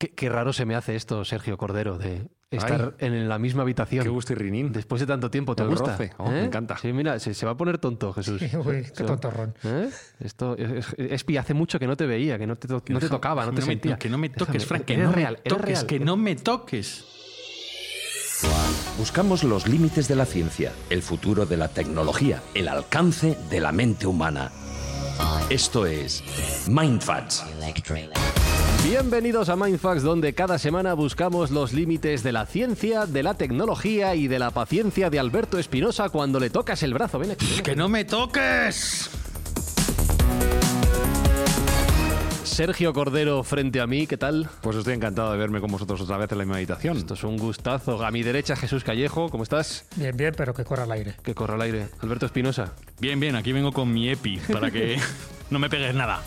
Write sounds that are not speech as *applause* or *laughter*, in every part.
Qué, qué raro se me hace esto, Sergio Cordero, de estar en la misma habitación. Qué gusto y rinín. Después de tanto tiempo, ¿te El gusta? roce. Oh, me ¿Eh? encanta. Sí, mira, se, se va a poner tonto, Jesús. Uy, qué tontorrón. ¿Eh? Esto, es- Espi, hace mucho que no te veía, que no te, to- no te tocaba, no te sentía. Que no me toques, Frank, que eres no real, me toques, real. que no me toques. Buscamos los límites de la ciencia, el futuro de la tecnología, el alcance de la mente humana. Esto es MindFacts. Bienvenidos a Mindfax, donde cada semana buscamos los límites de la ciencia, de la tecnología y de la paciencia de Alberto Espinosa cuando le tocas el brazo. Ven aquí. ven aquí. ¡Que no me toques! Sergio Cordero frente a mí, ¿qué tal? Pues estoy encantado de verme con vosotros otra vez en la misma habitación. Esto es un gustazo. A mi derecha, Jesús Callejo, ¿cómo estás? Bien, bien, pero que corra al aire. Que corra al aire. Alberto Espinosa. Bien, bien, aquí vengo con mi EPI para que *laughs* no me pegues nada.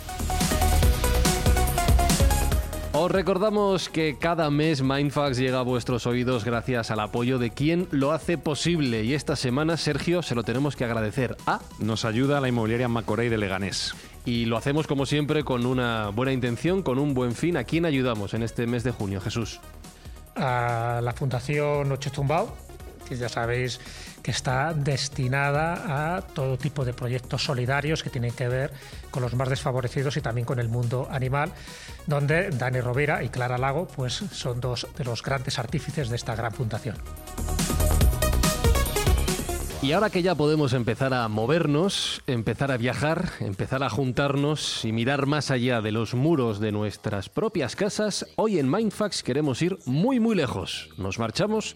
Os recordamos que cada mes Mindfax llega a vuestros oídos gracias al apoyo de quien lo hace posible. Y esta semana, Sergio, se lo tenemos que agradecer a. Nos ayuda la inmobiliaria Macorey de Leganés. Y lo hacemos como siempre con una buena intención, con un buen fin. ¿A quién ayudamos en este mes de junio, Jesús? A la Fundación Ocho Tumbao, que ya sabéis que está destinada a todo tipo de proyectos solidarios que tienen que ver con los más desfavorecidos y también con el mundo animal, donde Dani Rovira y Clara Lago pues, son dos de los grandes artífices de esta gran fundación. Y ahora que ya podemos empezar a movernos, empezar a viajar, empezar a juntarnos y mirar más allá de los muros de nuestras propias casas, hoy en Mindfax queremos ir muy muy lejos. Nos marchamos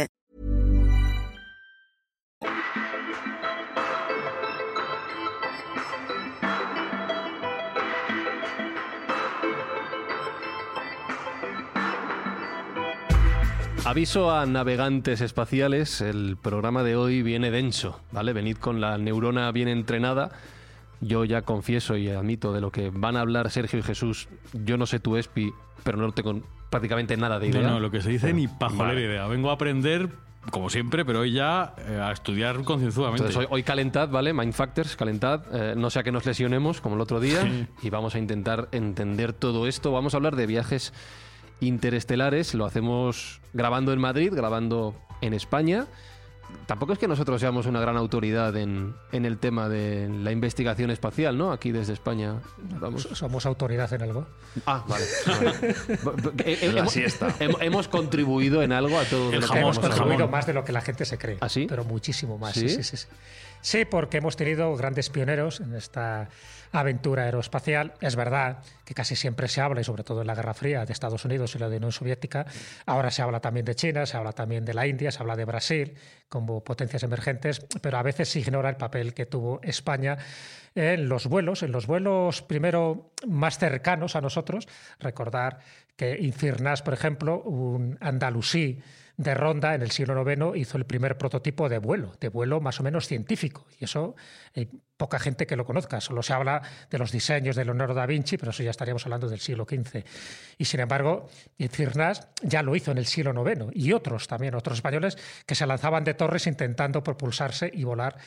Aviso a navegantes espaciales, el programa de hoy viene denso, ¿vale? Venid con la neurona bien entrenada. Yo ya confieso y admito de lo que van a hablar Sergio y Jesús. Yo no sé tu Espi, pero no tengo prácticamente nada de idea. No, no, lo que se dice ni pajolera Vale. idea. Vengo a aprender, como siempre, pero hoy ya eh, a estudiar concienzudamente. Entonces hoy, hoy calentad, ¿vale? Mind Factors, calentad. Eh, no sea que nos lesionemos como el otro día. Y vamos a intentar entender todo esto. Vamos a hablar de viajes interestelares. Lo hacemos grabando en Madrid, grabando en España. Tampoco es que nosotros seamos una gran autoridad en, en el tema de la investigación espacial, ¿no? Aquí desde España. Vamos. Somos autoridad en algo. Ah, vale. Eh, eh, La hemos- siesta. hem- Hemos contribuido en algo a todo El lo que Hemos contribuido más de lo que la gente se cree. ¿Ah, sí? Pero muchísimo más. ¿Sí? Sí, sí, sí, sí. Sí, porque hemos tenido grandes pioneros en esta aventura aeroespacial. Es verdad que casi siempre se habla, y sobre todo en la Guerra Fría, de Estados Unidos y la Unión Soviética. Ahora se habla también de China, se habla también de la India, se habla de Brasil como potencias emergentes, pero a veces se ignora el papel que tuvo España en los vuelos, en los vuelos primero más cercanos a nosotros. Recordar que Infirnas, por ejemplo, un andalusí de Ronda en el siglo IX hizo el primer prototipo de vuelo, de vuelo más o menos científico. Y eso hay poca gente que lo conozca. Solo se habla de los diseños de Leonardo da Vinci, pero eso ya estaríamos hablando del siglo XV. Y sin embargo, Cirnas ya lo hizo en el siglo IX y otros también, otros españoles que se lanzaban de torres intentando propulsarse y volar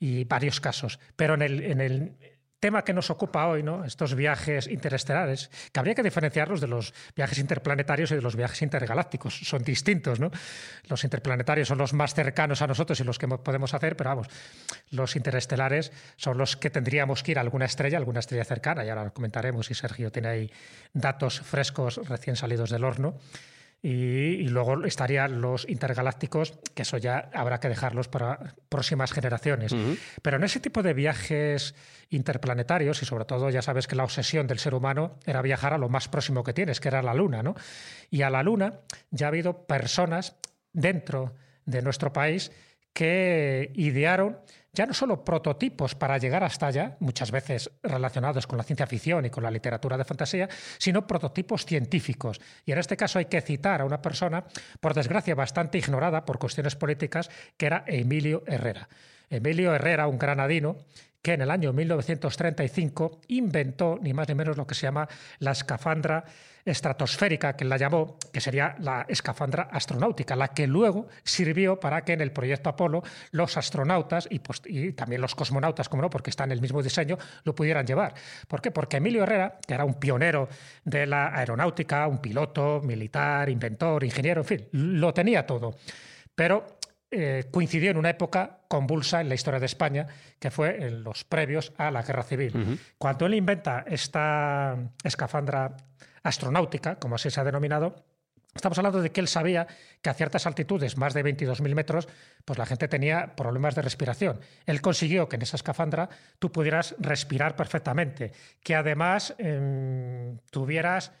y varios casos. Pero en el tema que nos ocupa hoy, ¿no? estos viajes interestelares, que habría que diferenciarlos de los viajes interplanetarios y de los viajes intergalácticos. Son distintos. ¿no? Los interplanetarios son los más cercanos a nosotros y los que podemos hacer, pero vamos, los interestelares son los que tendríamos que ir a alguna estrella, alguna estrella cercana, y ahora comentaremos si Sergio tiene ahí datos frescos recién salidos del horno. Y, luego estarían los intergalácticos, que eso ya habrá que dejarlos para próximas generaciones. Pero en ese tipo de viajes interplanetarios, y sobre todo ya sabes que la obsesión del ser humano era viajar a lo más próximo que tienes, que era la Luna, ¿no? Y a la Luna ya ha habido personas dentro de nuestro país que idearon ya no solo prototipos para llegar hasta allá, muchas veces relacionados con la ciencia ficción y con la literatura de fantasía, sino prototipos científicos. Y en este caso hay que citar a una persona, por desgracia bastante ignorada por cuestiones políticas, que era Emilio Herrera. Emilio Herrera, un granadino, que en el año 1935 inventó ni más ni menos lo que se llama la escafandra estratosférica, que la llamó, que sería la escafandra astronáutica, la que luego sirvió para que en el proyecto Apolo los astronautas y, y, también los cosmonautas, como no, porque está en el mismo diseño, lo pudieran llevar. ¿Por qué? Porque Emilio Herrera, que era un pionero de la aeronáutica, un piloto, militar, inventor, ingeniero, en fin, lo tenía todo. Pero eh, coincidió en una época convulsa en la historia de España, que fue en los previos a la Guerra Civil. Cuando él inventa esta escafandra astronáutica, como así se ha denominado, Estamos hablando de que él sabía que a ciertas altitudes, más de 22.000 metros, pues la gente tenía problemas de respiración. Él consiguió que en esa escafandra tú pudieras respirar perfectamente, que además em, tuvieras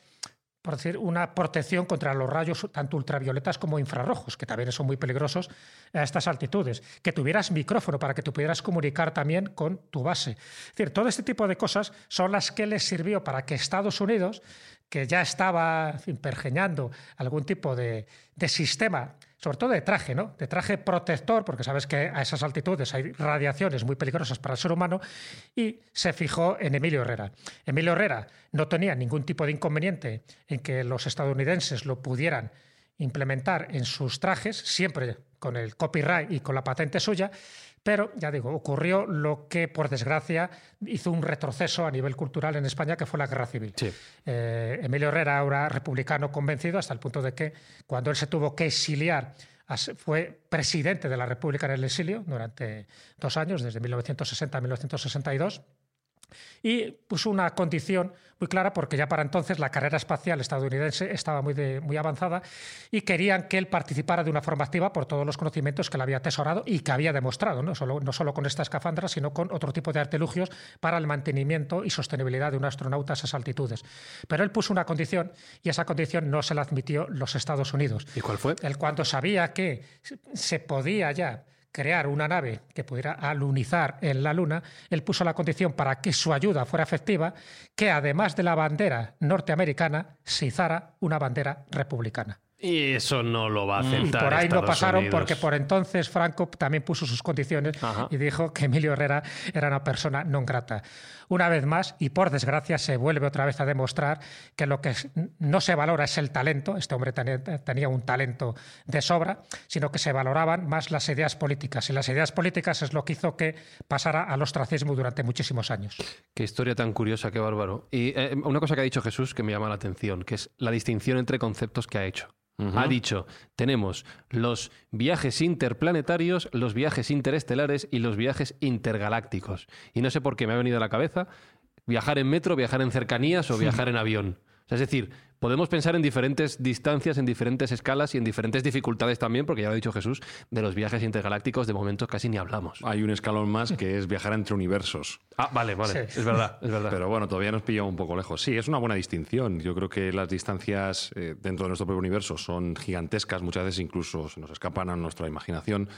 por decir, una protección contra los rayos tanto ultravioletas como infrarrojos, que también son muy peligrosos a estas altitudes, que tuvieras micrófono para que tú pudieras comunicar también con tu base. Es decir, todo este tipo de cosas son las que les sirvió para que Estados Unidos, que ya estaba pergeñando algún tipo de, de sistema sobre todo de traje, ¿no? De traje protector, porque sabes que a esas altitudes hay radiaciones muy peligrosas para el ser humano, y se fijó en Emilio Herrera. Emilio Herrera no tenía ningún tipo de inconveniente en que los estadounidenses lo pudieran implementar en sus trajes, siempre con el copyright y con la patente suya, pero, ya digo, ocurrió lo que, por desgracia, hizo un retroceso a nivel cultural en España, que fue la guerra civil. Eh, Emilio Herrera, ahora republicano convencido, hasta el punto de que cuando él se tuvo que exiliar, fue presidente de la República en el exilio durante dos años, desde 1960 a 1962 y puso una condición muy clara porque ya para entonces la carrera espacial estadounidense estaba muy, muy avanzada y querían que él participara de una forma activa por todos los conocimientos que le había atesorado y que había demostrado, no solo, no solo con esta escafandra, sino con otro tipo de artilugios para el mantenimiento y sostenibilidad de un astronauta a esas altitudes. Pero él puso una condición y esa condición no se la admitió los Estados Unidos. ¿Y cuál fue? Él cuando sabía que se podía ya crear una nave que pudiera alunizar en la Luna, él puso la condición para que su ayuda fuera efectiva, que además de la bandera norteamericana, se izara una bandera republicana. Y eso no lo va a aceptar. Y por ahí no pasaron porque por entonces Franco también puso sus condiciones y dijo que Emilio Herrera era una persona no grata. Una vez más, y por desgracia se vuelve otra vez a demostrar que lo que no se valora es el talento, este hombre tenía un talento de sobra, sino que se valoraban más las ideas políticas. Y las ideas políticas es lo que hizo que pasara al ostracismo durante muchísimos años. Qué historia tan curiosa, qué bárbaro. Y eh, una cosa que ha dicho Jesús que me llama la atención, que es la distinción entre conceptos que ha hecho. Ha dicho, tenemos los viajes interplanetarios, los viajes interestelares y los viajes intergalácticos. Y no sé por qué me ha venido a la cabeza viajar en metro, viajar en cercanías o viajar en avión. Es decir, podemos pensar en diferentes distancias, en diferentes escalas y en diferentes dificultades también, porque ya lo ha dicho Jesús, de los viajes intergalácticos de momento casi ni hablamos. Hay un escalón más que es viajar entre universos. Ah, vale, vale. Es verdad, es verdad. Pero bueno, todavía nos pilla un poco lejos. Sí, es una buena distinción. Yo creo que las distancias eh, dentro de nuestro propio universo son gigantescas, muchas veces incluso se nos escapan a nuestra imaginación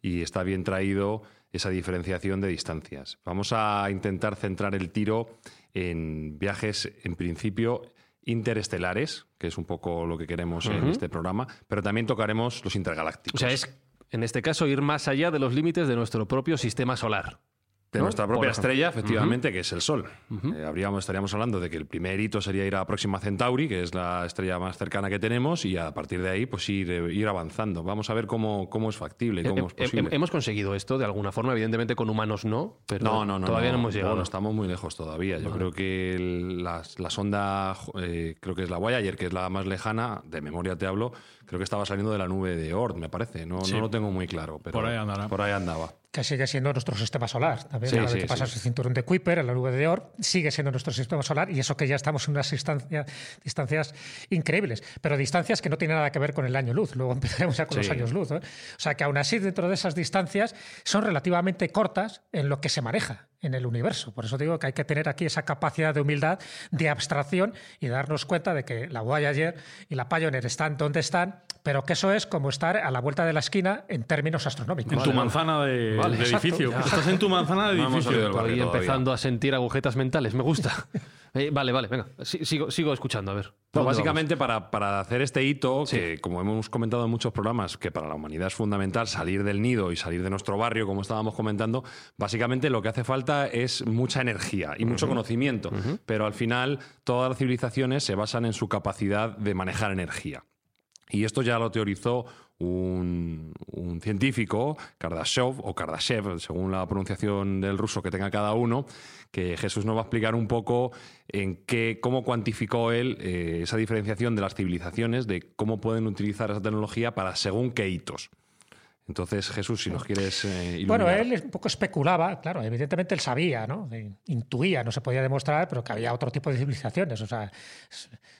y está bien traído esa diferenciación de distancias. Vamos a intentar centrar el tiro en viajes, en principio, interestelares, que es un poco lo que queremos en este programa, pero también tocaremos los intergalácticos. O sea, es en este caso ir más allá de los límites de nuestro propio sistema solar. De ¿no? nuestra propia estrella, efectivamente, que es el Sol. Eh, habríamos, estaríamos hablando de que el primer hito sería ir a Próxima Centauri, que es la estrella más cercana que tenemos, y a partir de ahí, pues ir, eh, ir avanzando. Vamos a ver cómo, cómo es factible, cómo es posible. hemos conseguido esto de alguna forma, evidentemente con humanos no, pero No, no, no. todavía no, hemos llegado. Bueno, estamos muy lejos todavía. Yo creo que el- la, la sonda, eh, creo que es la Voyager, que es la más lejana, de memoria te hablo, creo que estaba saliendo de la nube de Oort, me parece. No, no lo tengo muy claro, pero Por ahí andará. Por ahí andaba. Que sigue siendo nuestro sistema solar. También Sí, vez sí, que pasas sí. el cinturón de Kuiper, en la nube de Oort, sigue siendo nuestro sistema solar y eso que ya estamos en unas distancia- distancias increíbles, pero distancias que no tienen nada que ver con el año luz. Luego *laughs* empezaremos ya con los años luz. ¿eh? O sea que aún así, dentro de esas distancias, son relativamente cortas en lo que se maneja en el universo. Por eso digo que hay que tener aquí esa capacidad de humildad, de abstracción y darnos cuenta de que la Voyager y la Pioneer están donde están, pero que eso es como estar a la vuelta de la esquina en términos astronómicos. En tu manzana de, Vale, de exacto. edificio. Ya. Estás en tu manzana de *laughs* No edificio. barrio Estoy empezando a sentir agujetas mentales, me gusta. *laughs* Eh, vale, vale, venga, si- sigo, sigo escuchando, a ver. ¿por No, dónde básicamente para, para hacer este hito, que como hemos comentado en muchos programas, que para la humanidad es fundamental salir del nido y salir de nuestro barrio, como estábamos comentando, básicamente lo que hace falta es mucha energía y mucho conocimiento. Pero al final todas las civilizaciones se basan en su capacidad de manejar energía. Y esto ya lo teorizó un, científico, Kardashev o Kardashev, según la pronunciación del ruso que tenga cada uno, que Jesús nos va a explicar un poco en qué, cómo cuantificó él eh, esa diferenciación de las civilizaciones, de cómo pueden utilizar esa tecnología para según qué hitos. Entonces, Jesús, si nos quieres eh. Bueno, él un poco especulaba, claro, evidentemente él sabía, ¿no? Intuía, no se podía demostrar, pero que había otro tipo de civilizaciones. O sea,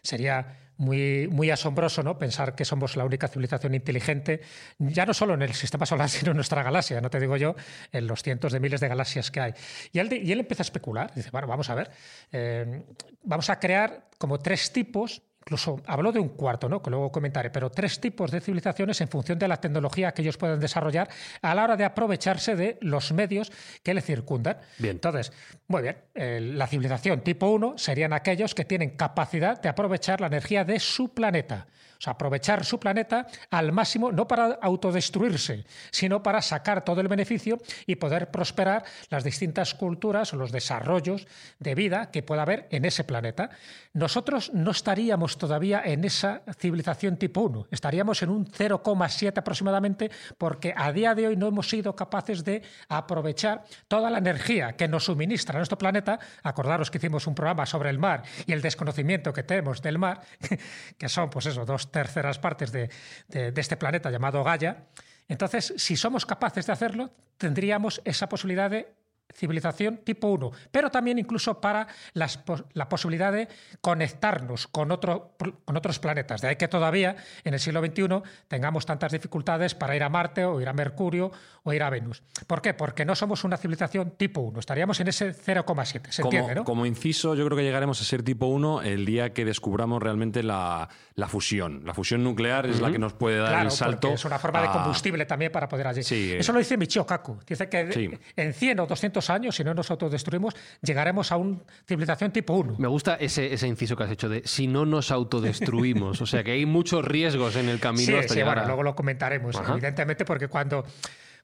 sería muy, muy asombroso, ¿no? Pensar que somos la única civilización inteligente, ya no solo en el sistema solar, *laughs* sino en nuestra galaxia, no te digo yo, en los cientos de miles de galaxias que hay. Y él, y él empieza a especular, dice, bueno, vamos a ver, eh, vamos a crear como tres tipos Incluso habló de un cuarto, ¿no? que luego comentaré, pero tres tipos de civilizaciones en función de la tecnología que ellos pueden desarrollar a la hora de aprovecharse de los medios que le circundan. Bien. Entonces, muy bien, eh, la civilización tipo 1 serían aquellos que tienen capacidad de aprovechar la energía de su planeta. O sea, aprovechar su planeta al máximo, no para autodestruirse, sino para sacar todo el beneficio y poder prosperar las distintas culturas o los desarrollos de vida que pueda haber en ese planeta. Nosotros no estaríamos todavía en esa civilización tipo 1, estaríamos en un 0,7 aproximadamente, porque a día de hoy no hemos sido capaces de aprovechar toda la energía que nos suministra nuestro planeta. Acordaros que hicimos un programa sobre el mar y el desconocimiento que tenemos del mar, *laughs* que son, pues eso, dos terceras partes de, de- este planeta llamado Gaia. Entonces, si somos capaces de hacerlo, tendríamos esa posibilidad de civilización tipo 1, pero también incluso para las la posibilidad de conectarnos con, otro, con otros planetas. De ahí que todavía en el siglo XXI tengamos tantas dificultades para ir a Marte o ir a Mercurio o ir a Venus. ¿Por qué? Porque no somos una civilización tipo 1, estaríamos en ese 0,7. ¿Se como, entiende, no? como inciso, yo creo que llegaremos a ser tipo 1 el día que descubramos realmente la, la fusión. La fusión nuclear es la que nos puede dar Claro, el salto. es una forma de combustible también para poder allí. Sí, eh. Eso lo dice Michio Kaku. Dice que Sí. en 100 o 200 años, si no nos autodestruimos, llegaremos a una civilización tipo 1. Me gusta ese, ese inciso que has hecho de si no nos autodestruimos. o sea que hay muchos riesgos en el camino Sí, hasta sí, llegar bueno, a- luego lo comentaremos, Ajá. evidentemente, porque cuando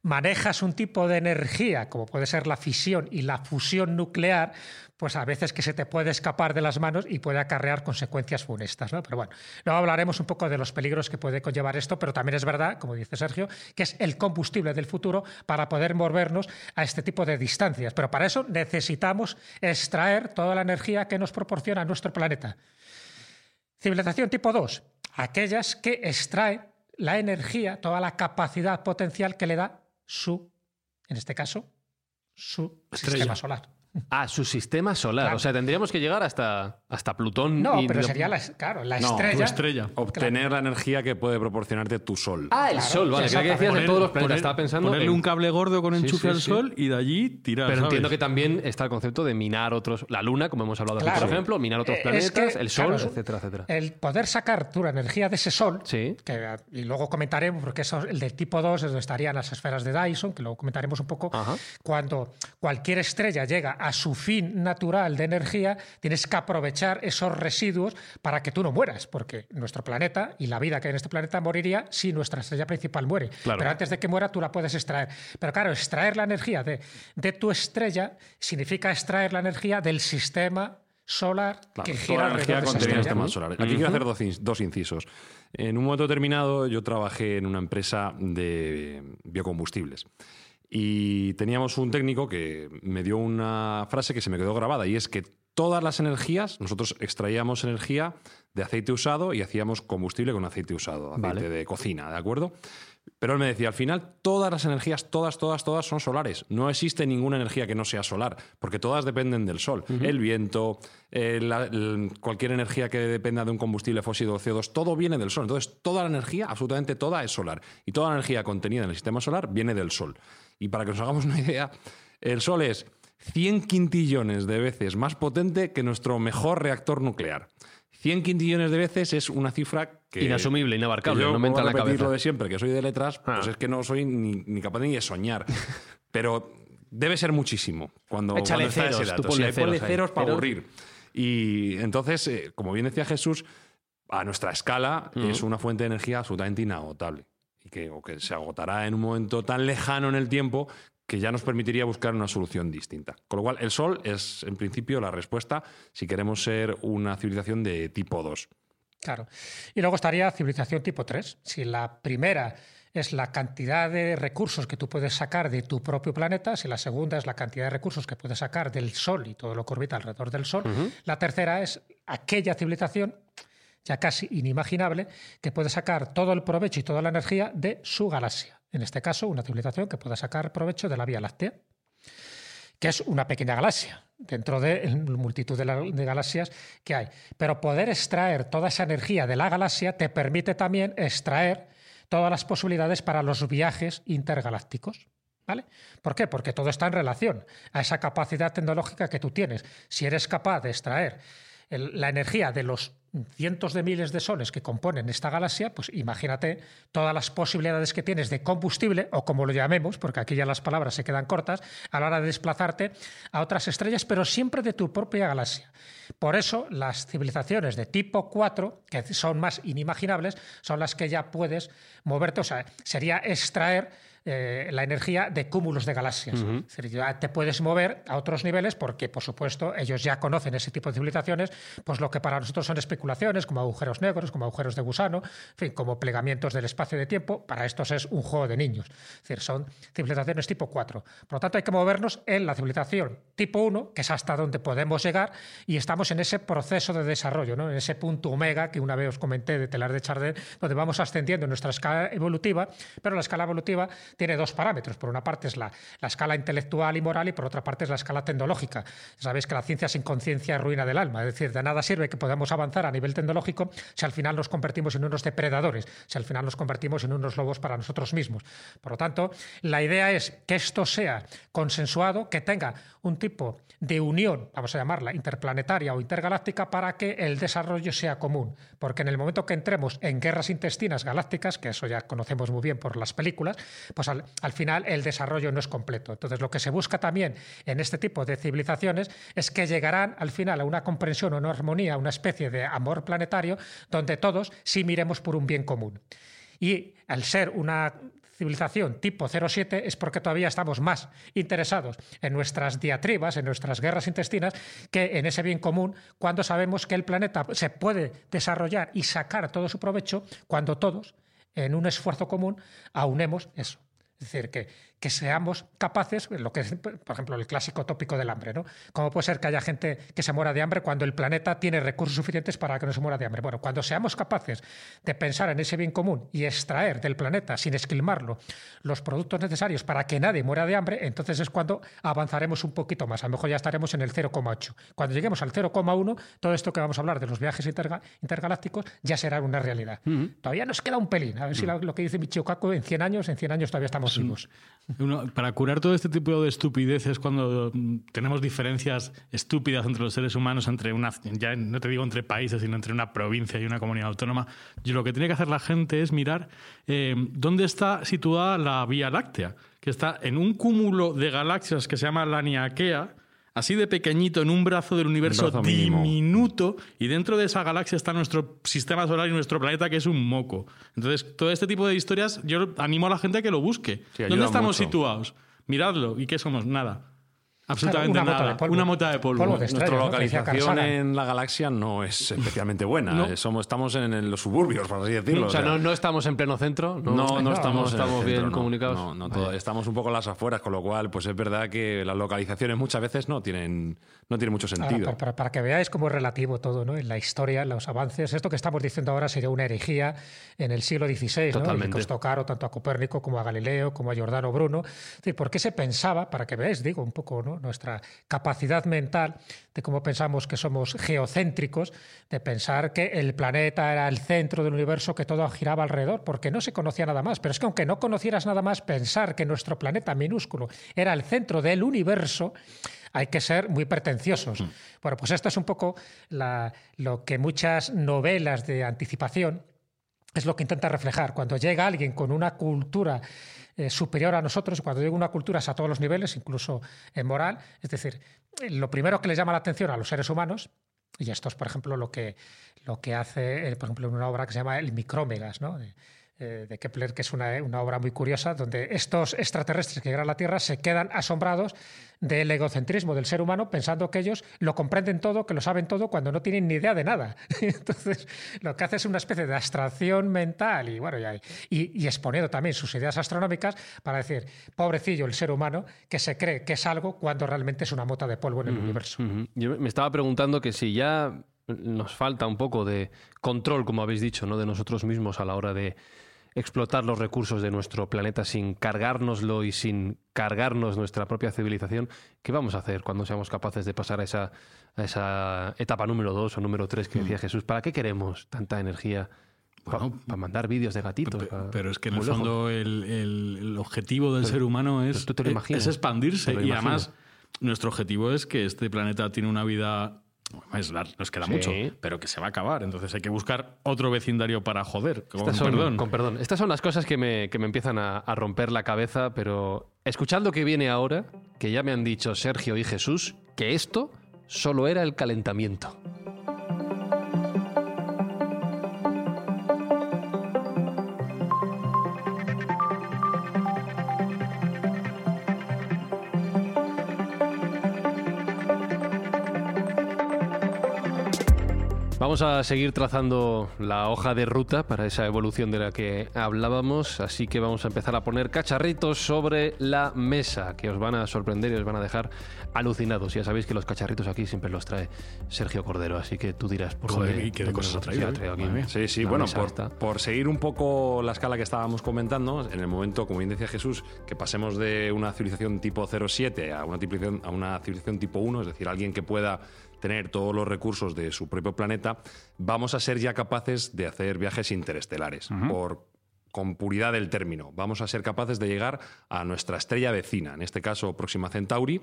manejas un tipo de energía, como puede ser la fisión y la fusión nuclear, pues a veces que se te puede escapar de las manos y puede acarrear consecuencias funestas. ¿no? Pero bueno, luego hablaremos un poco de los peligros que puede conllevar esto, pero también es verdad, como dice Sergio, que es el combustible del futuro para poder movernos a este tipo de distancias. Pero para eso necesitamos extraer toda la energía que nos proporciona nuestro planeta. Civilización tipo 2, aquellas que extraen la energía, toda la capacidad potencial que le da su, en este caso, su sistema solar. Ah, su sistema solar. Claro. O sea, tendríamos que llegar hasta, hasta Plutón. No, y pero sería la, claro, la No, tu estrella. Obtener la energía que puede proporcionarte tu sol. Ah, el Claro, Sol, vale. Creo que decías de todos los planetas. poner- Estaba pensando. Ponerle en- un cable gordo con Sí, enchufe sí, al sí. sol y de allí tirar. Pero ¿sabes? entiendo que también está el concepto de minar otros. La Luna, como hemos hablado aquí, por ejemplo, minar otros Eh, planetas, es que, el Sol, claro, etcétera, etcétera. El poder sacar tu energía de ese sol, Sí. que, y luego comentaremos, porque eso, el del tipo 2 es donde estarían las esferas de Dyson, que luego comentaremos un poco, Ajá. cuando cualquier estrella llega a su fin natural de energía, tienes que aprovechar esos residuos para que tú no mueras, porque nuestro planeta y la vida que hay en este planeta moriría si nuestra estrella principal muere. Claro. Pero antes de que muera tú la puedes extraer. Pero claro, extraer la energía de, de tu estrella significa extraer la energía del sistema solar Claro, que gira la alrededor energía de esa sistemas solares. Aquí quiero hacer dos, dos incisos. En un momento determinado yo trabajé en una empresa de biocombustibles y teníamos un técnico que me dio una frase que se me quedó grabada y es que todas las energías, nosotros extraíamos energía de aceite usado y hacíamos combustible con aceite usado, aceite Vale. de cocina, ¿de acuerdo? Pero él me decía, al final todas las energías, todas, todas, todas son solares. No existe ninguna energía que no sea solar, porque todas dependen del sol. El viento, eh, la- el- cualquier energía que dependa de un combustible fósil o CO2, todo viene del sol. Entonces, toda la energía, absolutamente toda, es solar. Y toda la energía contenida en el sistema solar viene del sol. Y para que nos hagamos una idea, el sol es 100 quintillones de veces más potente que nuestro mejor reactor nuclear. 100 quintillones de veces es una cifra que... Inasumible, que inabarcable, yo no me entra en la cabeza. lo de siempre, que soy de letras, pues Ah. es que no soy ni, ni capaz ni de soñar. *laughs* Pero debe ser muchísimo cuando, Échale cuando está ese ceros, tú ponle Sí, ponle ceros ceros para aburrir. Y entonces, eh, como bien decía Jesús, a nuestra escala es una fuente de energía absolutamente inagotable. Y que, o que se agotará en un momento tan lejano en el tiempo que ya nos permitiría buscar una solución distinta. Con lo cual, el Sol es, en principio, la respuesta si queremos ser una civilización de tipo 2. Claro. Y luego estaría civilización tipo 3. Si la primera es la cantidad de recursos que tú puedes sacar de tu propio planeta, si la segunda es la cantidad de recursos que puedes sacar del Sol y todo lo que orbita alrededor del Sol, la tercera es aquella civilización ya casi inimaginable que puede sacar todo el provecho y toda la energía de su galaxia. En este caso, una civilización que pueda sacar provecho de la Vía Láctea que es una pequeña galaxia dentro de la multitud de, la- de galaxias que hay. Pero poder extraer toda esa energía de la galaxia te permite también extraer todas las posibilidades para los viajes intergalácticos. ¿Vale? ¿Por qué? Porque todo está en relación a esa capacidad tecnológica que tú tienes. Si eres capaz de extraer la energía de los cientos de miles de soles que componen esta galaxia, pues imagínate todas las posibilidades que tienes de combustible, o como lo llamemos, porque aquí ya las palabras se quedan cortas, a la hora de desplazarte a otras estrellas, pero siempre de tu propia galaxia. Por eso las civilizaciones de tipo 4, que son más inimaginables, son las que ya puedes moverte, o sea, sería extraer eh, la energía de cúmulos de galaxias. Es decir, ya te puedes mover a otros niveles porque, por supuesto, ellos ya conocen ese tipo de civilizaciones, pues lo que para nosotros son especulaciones, como agujeros negros, como agujeros de gusano, en fin, como plegamientos del espacio de tiempo, para estos es un juego de niños. Es decir, son civilizaciones tipo 4. Por lo tanto, hay que movernos en la civilización tipo 1, que es hasta donde podemos llegar, y estamos en ese proceso de desarrollo, ¿no? en ese punto omega que una vez os comenté de telar de Chardin, donde vamos ascendiendo en nuestra escala evolutiva, pero la escala evolutiva tiene dos parámetros. Por una parte es la, la escala intelectual y moral y por otra parte es la escala tecnológica. Sabéis que la ciencia sin conciencia es ruina del alma. Es decir, de nada sirve que podamos avanzar a nivel tecnológico si al final nos convertimos en unos depredadores, si al final nos convertimos en unos lobos para nosotros mismos. Por lo tanto, la idea es que esto sea consensuado, que tenga un tipo de unión, vamos a llamarla interplanetaria o intergaláctica, para que el desarrollo sea común. Porque en el momento que entremos en guerras intestinas galácticas, que eso ya conocemos muy bien por las películas, pues al, al final el desarrollo no es completo. Entonces, lo que se busca también en este tipo de civilizaciones es que llegarán al final a una comprensión o una armonía, una especie de amor planetario, donde todos sí miremos por un bien común. Y al ser una civilización tipo 07 es porque todavía estamos más interesados en nuestras diatribas, en nuestras guerras intestinas, que en ese bien común, cuando sabemos que el planeta se puede desarrollar y sacar todo su provecho cuando todos, en un esfuerzo común, aunemos eso. Es decir, que, que seamos capaces, lo que es, por ejemplo, el clásico tópico del hambre, ¿no? ¿Cómo puede ser que haya gente que se muera de hambre cuando el planeta tiene recursos suficientes para que no se muera de hambre? Bueno, cuando seamos capaces de pensar en ese bien común y extraer del planeta, sin esquilmarlo, los productos necesarios para que nadie muera de hambre, entonces es cuando avanzaremos un poquito más. A lo mejor ya estaremos en el 0,8. Cuando lleguemos al 0,1, todo esto que vamos a hablar de los viajes interga- intergalácticos ya será una realidad. Todavía nos queda un pelín. A ver si lo que dice Michio Kaku, en 100 años, en 100 años todavía estamos vivos. Para curar todo este tipo de estupideces, cuando tenemos diferencias estúpidas entre los seres humanos, entre una, ya no te digo entre países, sino entre una provincia y una comunidad autónoma, yo lo que tiene que hacer la gente es mirar eh, dónde está situada la Vía Láctea, que está en un cúmulo de galaxias que se llama la Niaquea, así de pequeñito en un brazo del universo brazo mínimo. diminuto y dentro de esa galaxia está nuestro sistema solar y nuestro planeta que es un moco. Entonces, todo este tipo de historias yo animo a la gente a que lo busque. Sí, ¿Dónde estamos mucho. situados? Miradlo. ¿Y qué somos? Nada. Absolutamente una mota nada. de polvo. Una mota de polvo. Polvo de estrellas, Nuestra ¿no? Localización en la galaxia no es especialmente buena. No. Eh, Somos, estamos en, en los suburbios, por así decirlo. o sea, no, no estamos en pleno centro. No, No, no, no, estamos, no estamos bien centro, no. comunicados. No, no, todo- estamos un poco en las afueras, con lo cual, pues es verdad que las localizaciones muchas veces no tienen, no tienen mucho Ahora, sentido. para, para- para que veáis cómo es relativo todo, ¿no? En la historia, en los avances. Esto que estamos diciendo ahora sería una herejía en el siglo XVI, ¿no? Y que Totalmente. costó caro tanto a Copérnico como a Galileo, como a Giordano Bruno. Es decir, ¿por qué se pensaba, para que veáis, digo, un poco ¿no? Nuestra capacidad mental de cómo pensamos que somos geocéntricos, de pensar que el planeta era el centro del universo, que todo giraba alrededor, porque no se conocía nada más. Pero es que aunque no conocieras nada más, pensar que nuestro planeta minúsculo era el centro del universo, hay que ser muy pretenciosos. Bueno, pues esto es un poco la- lo que muchas novelas de anticipación es lo que intenta reflejar. Cuando llega alguien con una cultura eh, superior a nosotros, cuando llega una cultura es a todos los niveles, incluso en moral, es decir, eh, lo primero que les llama la atención a los seres humanos, y esto es, por ejemplo, lo que, lo que hace, eh, por ejemplo, en una obra que se llama El Micrómegas, ¿no? De, eh, de Kepler, que es una, una obra muy curiosa, donde estos extraterrestres que llegan a la Tierra se quedan asombrados del egocentrismo del ser humano, pensando que ellos lo comprenden todo, que lo saben todo, cuando no tienen ni idea de nada. *laughs* Entonces, lo que hace es una especie de abstracción mental y, bueno, y, y, y exponiendo también sus ideas astronómicas para decir, pobrecillo el ser humano, que se cree que es algo cuando realmente es una mota de polvo en el universo. Yo me estaba preguntando que si ya nos falta un poco de control, como habéis dicho, ¿no? de nosotros mismos a la hora de explotar los recursos de nuestro planeta sin cargárnoslo y sin cargarnos nuestra propia civilización, ¿qué vamos a hacer cuando seamos capaces de pasar a esa, a esa etapa número dos o número tres que decía Jesús? ¿Para qué queremos tanta energía? Para mandar vídeos de gatitos. Pero es que en el fondo el, el- el objetivo del ser humano es, tú te lo es- imaginas. es expandirse. Te lo Y además, nuestro objetivo es que este planeta tiene una vida. Nos queda Sí. mucho, pero que se va a acabar. Entonces hay que buscar otro vecindario para joder. Con Estas son, perdón. con perdón. Estas son las cosas que me, que me empiezan a, a romper la cabeza, pero escuchando que viene ahora, que ya me han dicho Sergio y Jesús, que esto solo era el calentamiento. Vamos a seguir trazando la hoja de ruta para esa evolución de la que hablábamos, así que vamos a empezar a poner cacharritos sobre la mesa que os van a sorprender y os van a dejar alucinados. Ya sabéis que los cacharritos aquí siempre los trae Sergio Cordero, así que tú dirás por Joder, dónde- ¿y qué de cosas ha traído, Sí, eh? aquí. Sí, sí, bueno, por, por seguir un poco la escala que estábamos comentando, en el momento, como bien decía Jesús, que pasemos de una civilización tipo 07 a una civilización, a una civilización tipo 1, es decir, alguien que pueda tener todos los recursos de su propio planeta, vamos a ser ya capaces de hacer viajes interestelares. Por con puridad del término. Vamos a ser capaces de llegar a nuestra estrella vecina, en este caso Próxima Centauri,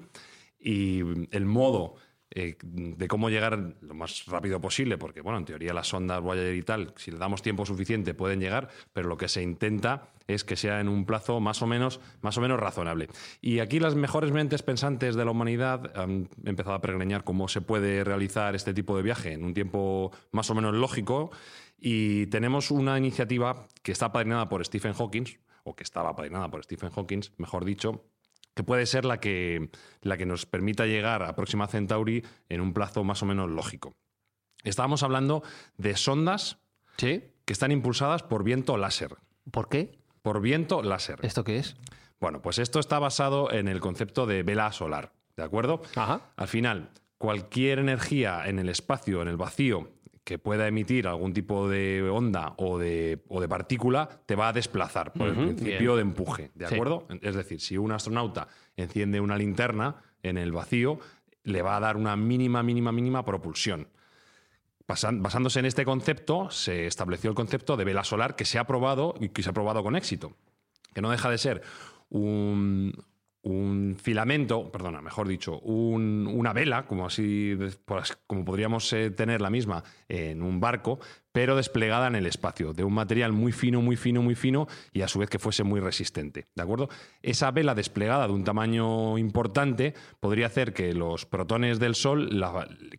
y el modo eh, de cómo llegar lo más rápido posible, porque bueno, en teoría las sondas Voyager y tal, si le damos tiempo suficiente pueden llegar, pero lo que se intenta es que sea en un plazo más o menos, más o menos razonable. Y aquí las mejores mentes pensantes de la humanidad han empezado a pergreñar cómo se puede realizar este tipo de viaje en un tiempo más o menos lógico. Y tenemos una iniciativa que está padrinada por Stephen Hawking, o que estaba padrinada por Stephen Hawking, mejor dicho, que puede ser la que, la que nos permita llegar a Próxima Centauri en un plazo más o menos lógico. Estábamos hablando de sondas ¿Sí? que están impulsadas por viento láser. ¿Por qué? Por viento láser. ¿Esto qué es? Bueno, pues esto está basado en el concepto de vela solar, ¿de acuerdo? Ajá. Al final, cualquier energía en el espacio, en el vacío, que pueda emitir algún tipo de onda o de, o de partícula, te va a desplazar por el principio bien. de empuje, ¿de Sí. acuerdo? Es decir, si un astronauta enciende una linterna en el vacío, le va a dar una mínima, mínima, mínima propulsión. Basándose en este concepto, se estableció el concepto de vela solar que se ha probado y que se ha probado con éxito, que no deja de ser un, un filamento, perdona, mejor dicho, un- una vela, como así, como podríamos eh, tener la misma en un barco, pero desplegada en el espacio, de un material muy fino, muy fino, muy fino y a su vez que fuese muy resistente, ¿de acuerdo? Esa vela desplegada de un tamaño importante podría hacer que los protones del Sol,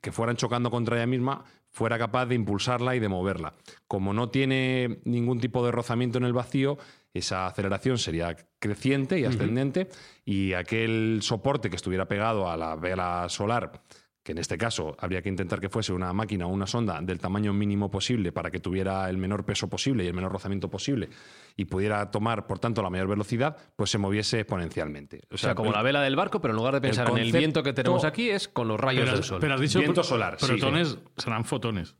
que fueran chocando contra ella misma, fuera capaz de impulsarla y de moverla. Como no tiene ningún tipo de rozamiento en el vacío, esa aceleración sería creciente y ascendente y aquel soporte que estuviera pegado a la vela solar, que en este caso habría que intentar que fuese una máquina o una sonda del tamaño mínimo posible para que tuviera el menor peso posible y el menor rozamiento posible y pudiera tomar, por tanto, la mayor velocidad, pues se moviese exponencialmente. O sea, como la vela del barco, pero en lugar de pensar en el viento que tenemos aquí, es con los rayos Pero, del sol. pero has dicho Viento solar, sí, protones serán fotones.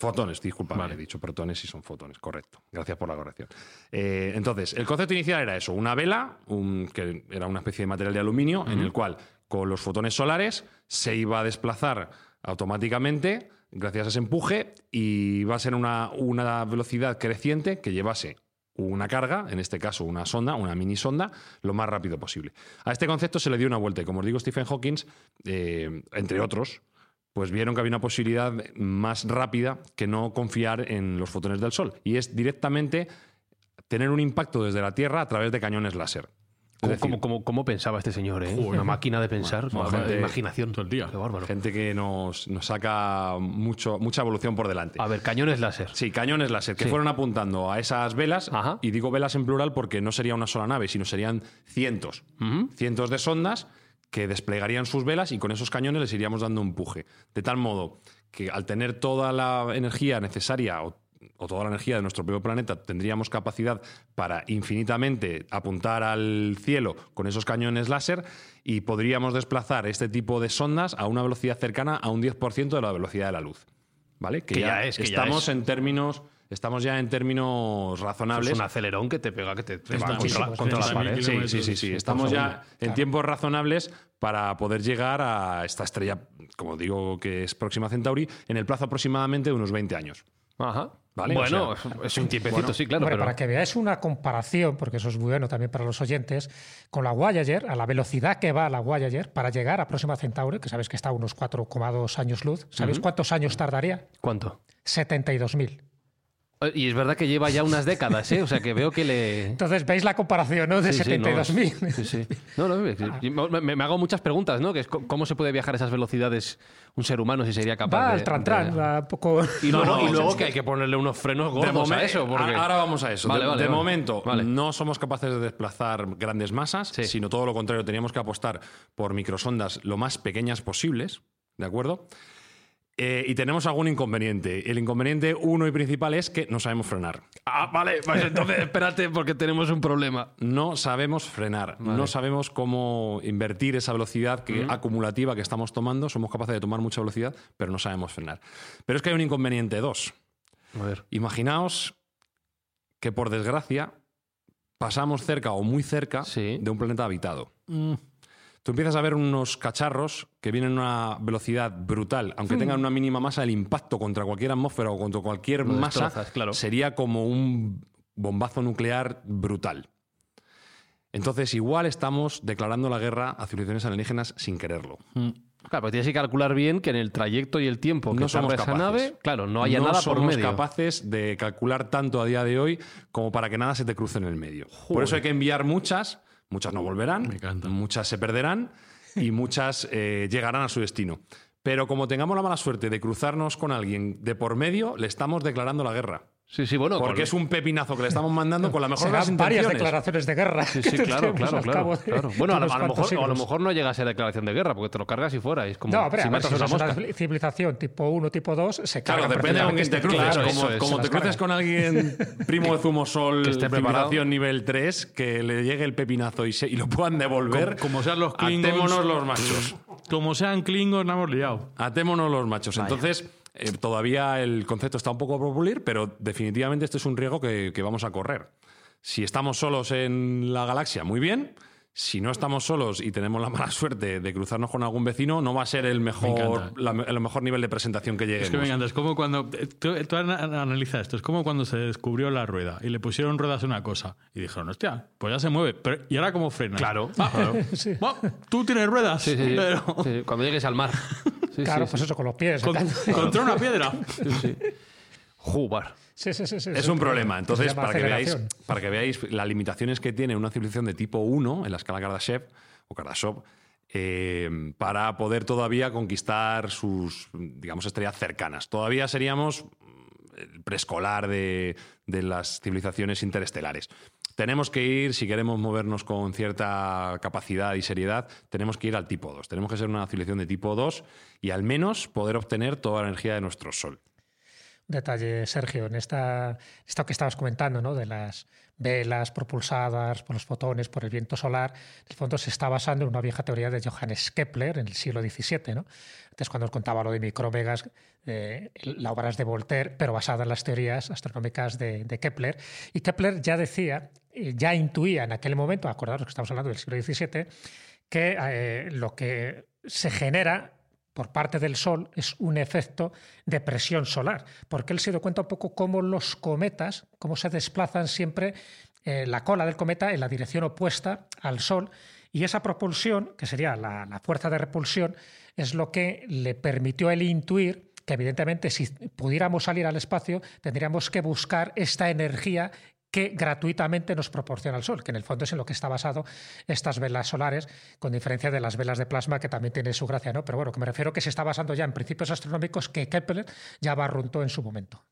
Fotones, disculpa, Vale. he dicho protones y son fotones, correcto. Gracias por la corrección. Eh, entonces, el concepto inicial era eso, una vela, un- que era una especie de material de aluminio, en el cual con los fotones solares se iba a desplazar automáticamente gracias a ese empuje y va a ser una, una velocidad creciente que llevase una carga, en este caso una sonda, una mini sonda, lo más rápido posible. A este concepto se le dio una vuelta y como os digo, Stephen Hawking, eh, entre otros, pues vieron que había una posibilidad más rápida que no confiar en los fotones del Sol. Y es directamente tener un impacto desde la Tierra a través de cañones láser. ¿Cómo, decir, cómo- cómo- cómo pensaba este señor? eh? Una máquina de pensar, Bueno, gente- imaginación. todo el día. Qué bárbaro. gente que nos, nos saca mucho, mucha evolución por delante. A ver, cañones láser. Sí, cañones láser que Sí. fueron apuntando a esas velas. Ajá. Y digo velas en plural porque no sería una sola nave, sino serían cientos. Cientos de sondas que desplegarían sus velas y con esos cañones les iríamos dando empuje. De tal modo que al tener toda la energía necesaria o, o toda la energía de nuestro propio planeta, tendríamos capacidad para infinitamente apuntar al cielo con esos cañones láser y podríamos desplazar este tipo de sondas a una velocidad cercana a un 10% de la velocidad de la luz. ¿Vale? Que ya es, que ya estamos es. en términos estamos ya en términos razonables. es un acelerón que te pega, que te, te va muchísimo, contra, es contra la 30.000 pared. Sí, sí, sí, sí. Estamos ya en tiempos razonables para poder llegar a esta estrella, como digo, que es Próxima Centauri, en el plazo aproximadamente de unos 20 años. Ajá. Vale, bueno, o sea, es un tiempecito, sí, claro. Hombre, pero... para que veáis una comparación, porque eso es muy bueno también para los oyentes, con la Voyager, a la velocidad que va la Voyager para llegar a Próxima Centauri, que sabéis que está a unos 4,2 años luz, ¿sabéis cuántos años tardaría? ¿Cuánto? 72.000. Y es verdad que lleva ya unas décadas, ¿eh? O sea, que veo que le... Entonces, ¿veis la comparación, no? De Sí, sí, no, 72.000. sí, sí. No, no, es- me, me- me hago muchas preguntas, ¿no? Que es cómo se puede viajar a esas velocidades un ser humano si sería capaz Va de... al tran-tran, de- va un poco... Y luego, No, no, y luego que hay que ponerle unos frenos gordos momen- a eso. Porque... Ahora vamos a eso. Vale, de vale, de vale. momento Vale. no somos capaces de desplazar grandes masas, Sí. sino todo lo contrario. Teníamos que apostar por microsondas lo más pequeñas posibles, ¿de acuerdo? Eh, y tenemos algún inconveniente. El inconveniente uno y principal es que no sabemos frenar. Ah, vale, pues entonces espérate porque tenemos un problema. No sabemos frenar, no sabemos cómo invertir esa velocidad que, acumulativa que estamos tomando. Somos capaces de tomar mucha velocidad, pero no sabemos frenar. Pero es que hay un inconveniente dos. A ver. Imaginaos que por desgracia pasamos cerca o muy cerca Sí. de un planeta habitado. Tú empiezas a ver unos cacharros que vienen a una velocidad brutal, aunque Hmm. tengan una mínima masa, el impacto contra cualquier atmósfera o contra cualquier Lo masa claro. sería como un bombazo nuclear brutal. Entonces, igual estamos declarando la guerra a civilizaciones alienígenas sin quererlo. Claro, pero tienes que calcular bien que en el trayecto y el tiempo que no somos esa capaces. nave, claro, no haya No nada por somos medio. capaces de calcular tanto a día de hoy como para que nada se te cruce en el medio. Por eso hay que enviar muchas, muchas no volverán, Me muchas se perderán y *laughs* muchas eh, llegarán a su destino. Pero como tengamos la mala suerte de cruzarnos con alguien de por medio, le estamos declarando la guerra. Sí, sí, bueno. Porque es un pepinazo que le estamos mandando *laughs* con la mejor de las varias declaraciones de guerra. Sí, sí, *laughs* claro, claro, claro, de- claro. Bueno, a, de lo- a mejor, a lo mejor no llega a ser declaración de guerra, porque te lo cargas y fuera. y Es como No, pero si a ver, matas si una civilización tipo 1, tipo 2, se Claro, cargan depende con quién te cruces. Claro, como es, te cruces con alguien *laughs* primo de Zumosol, Que esté civilización nivel 3, que le llegue el pepinazo y, se- y lo puedan devolver. Como, como sean los Klingons. Atémonos los machos. Como sean Klingons, no hemos liado. Atémonos los machos. Entonces, eh, todavía el concepto está un poco por pulir, pero definitivamente este es un riesgo que, que vamos a correr. Si estamos solos en la galaxia, muy bien. Si no estamos solos y tenemos la mala suerte de cruzarnos con algún vecino, no va a ser el mejor, la- el mejor nivel de presentación que lleguemos. Es que me encanta, es como cuando. eh, Tú, tú analiza esto, es como cuando se descubrió la rueda y le pusieron ruedas a una cosa y dijeron, hostia, pues ya se mueve. Pero, ¿Y ahora cómo frena? Claro, Ah, claro. *laughs* bueno, tú tienes ruedas. Sí, sí, pero Sí, Cuando llegues al mar. *laughs* Sí, Claro, sí, pues sí. eso, con los pies. con- contra una piedra. Sí, sí. Jugar. Sí, sí, sí, sí, Es un problema. Entonces, para que, veáis, para que veáis las limitaciones que tiene una civilización de tipo 1 en la escala Kardashev o eh, para poder todavía conquistar sus, digamos, estrellas cercanas. Todavía seríamos mm, el preescolar de, de las civilizaciones interestelares. Tenemos que ir, si queremos movernos con cierta capacidad y seriedad, tenemos que ir al tipo 2. Tenemos que ser una civilización de tipo 2 y al menos poder obtener toda la energía de nuestro Sol. Detalle, Sergio, en esta, esto que estabas comentando, ¿no? de las velas propulsadas por los fotones, por el viento solar, en el fondo se está basando en una vieja teoría de Johannes Kepler en el siglo XVII. ¿no? Entonces, cuando os contaba lo de microvegas, eh, la obra de Voltaire, pero basada en las teorías astronómicas de, de Kepler. Y Kepler ya decía, eh, ya intuía en aquel momento, acordaros que estamos hablando del siglo XVII, que eh, lo que se genera por parte del Sol es un efecto de presión solar, porque él se dio cuenta un poco cómo los cometas, cómo se desplazan siempre eh, la cola del cometa en la dirección opuesta al Sol, y esa propulsión, que sería la, fuerza de repulsión, es lo que le permitió él intuir que evidentemente si pudiéramos salir al espacio tendríamos que buscar esta energía que gratuitamente nos proporciona el Sol, que en el fondo es en lo que está basado estas velas solares, con diferencia de las velas de plasma, que también tiene su gracia, ¿no? Pero bueno, que me refiero que se está basando ya en principios astronómicos que Kepler ya barruntó en su momento.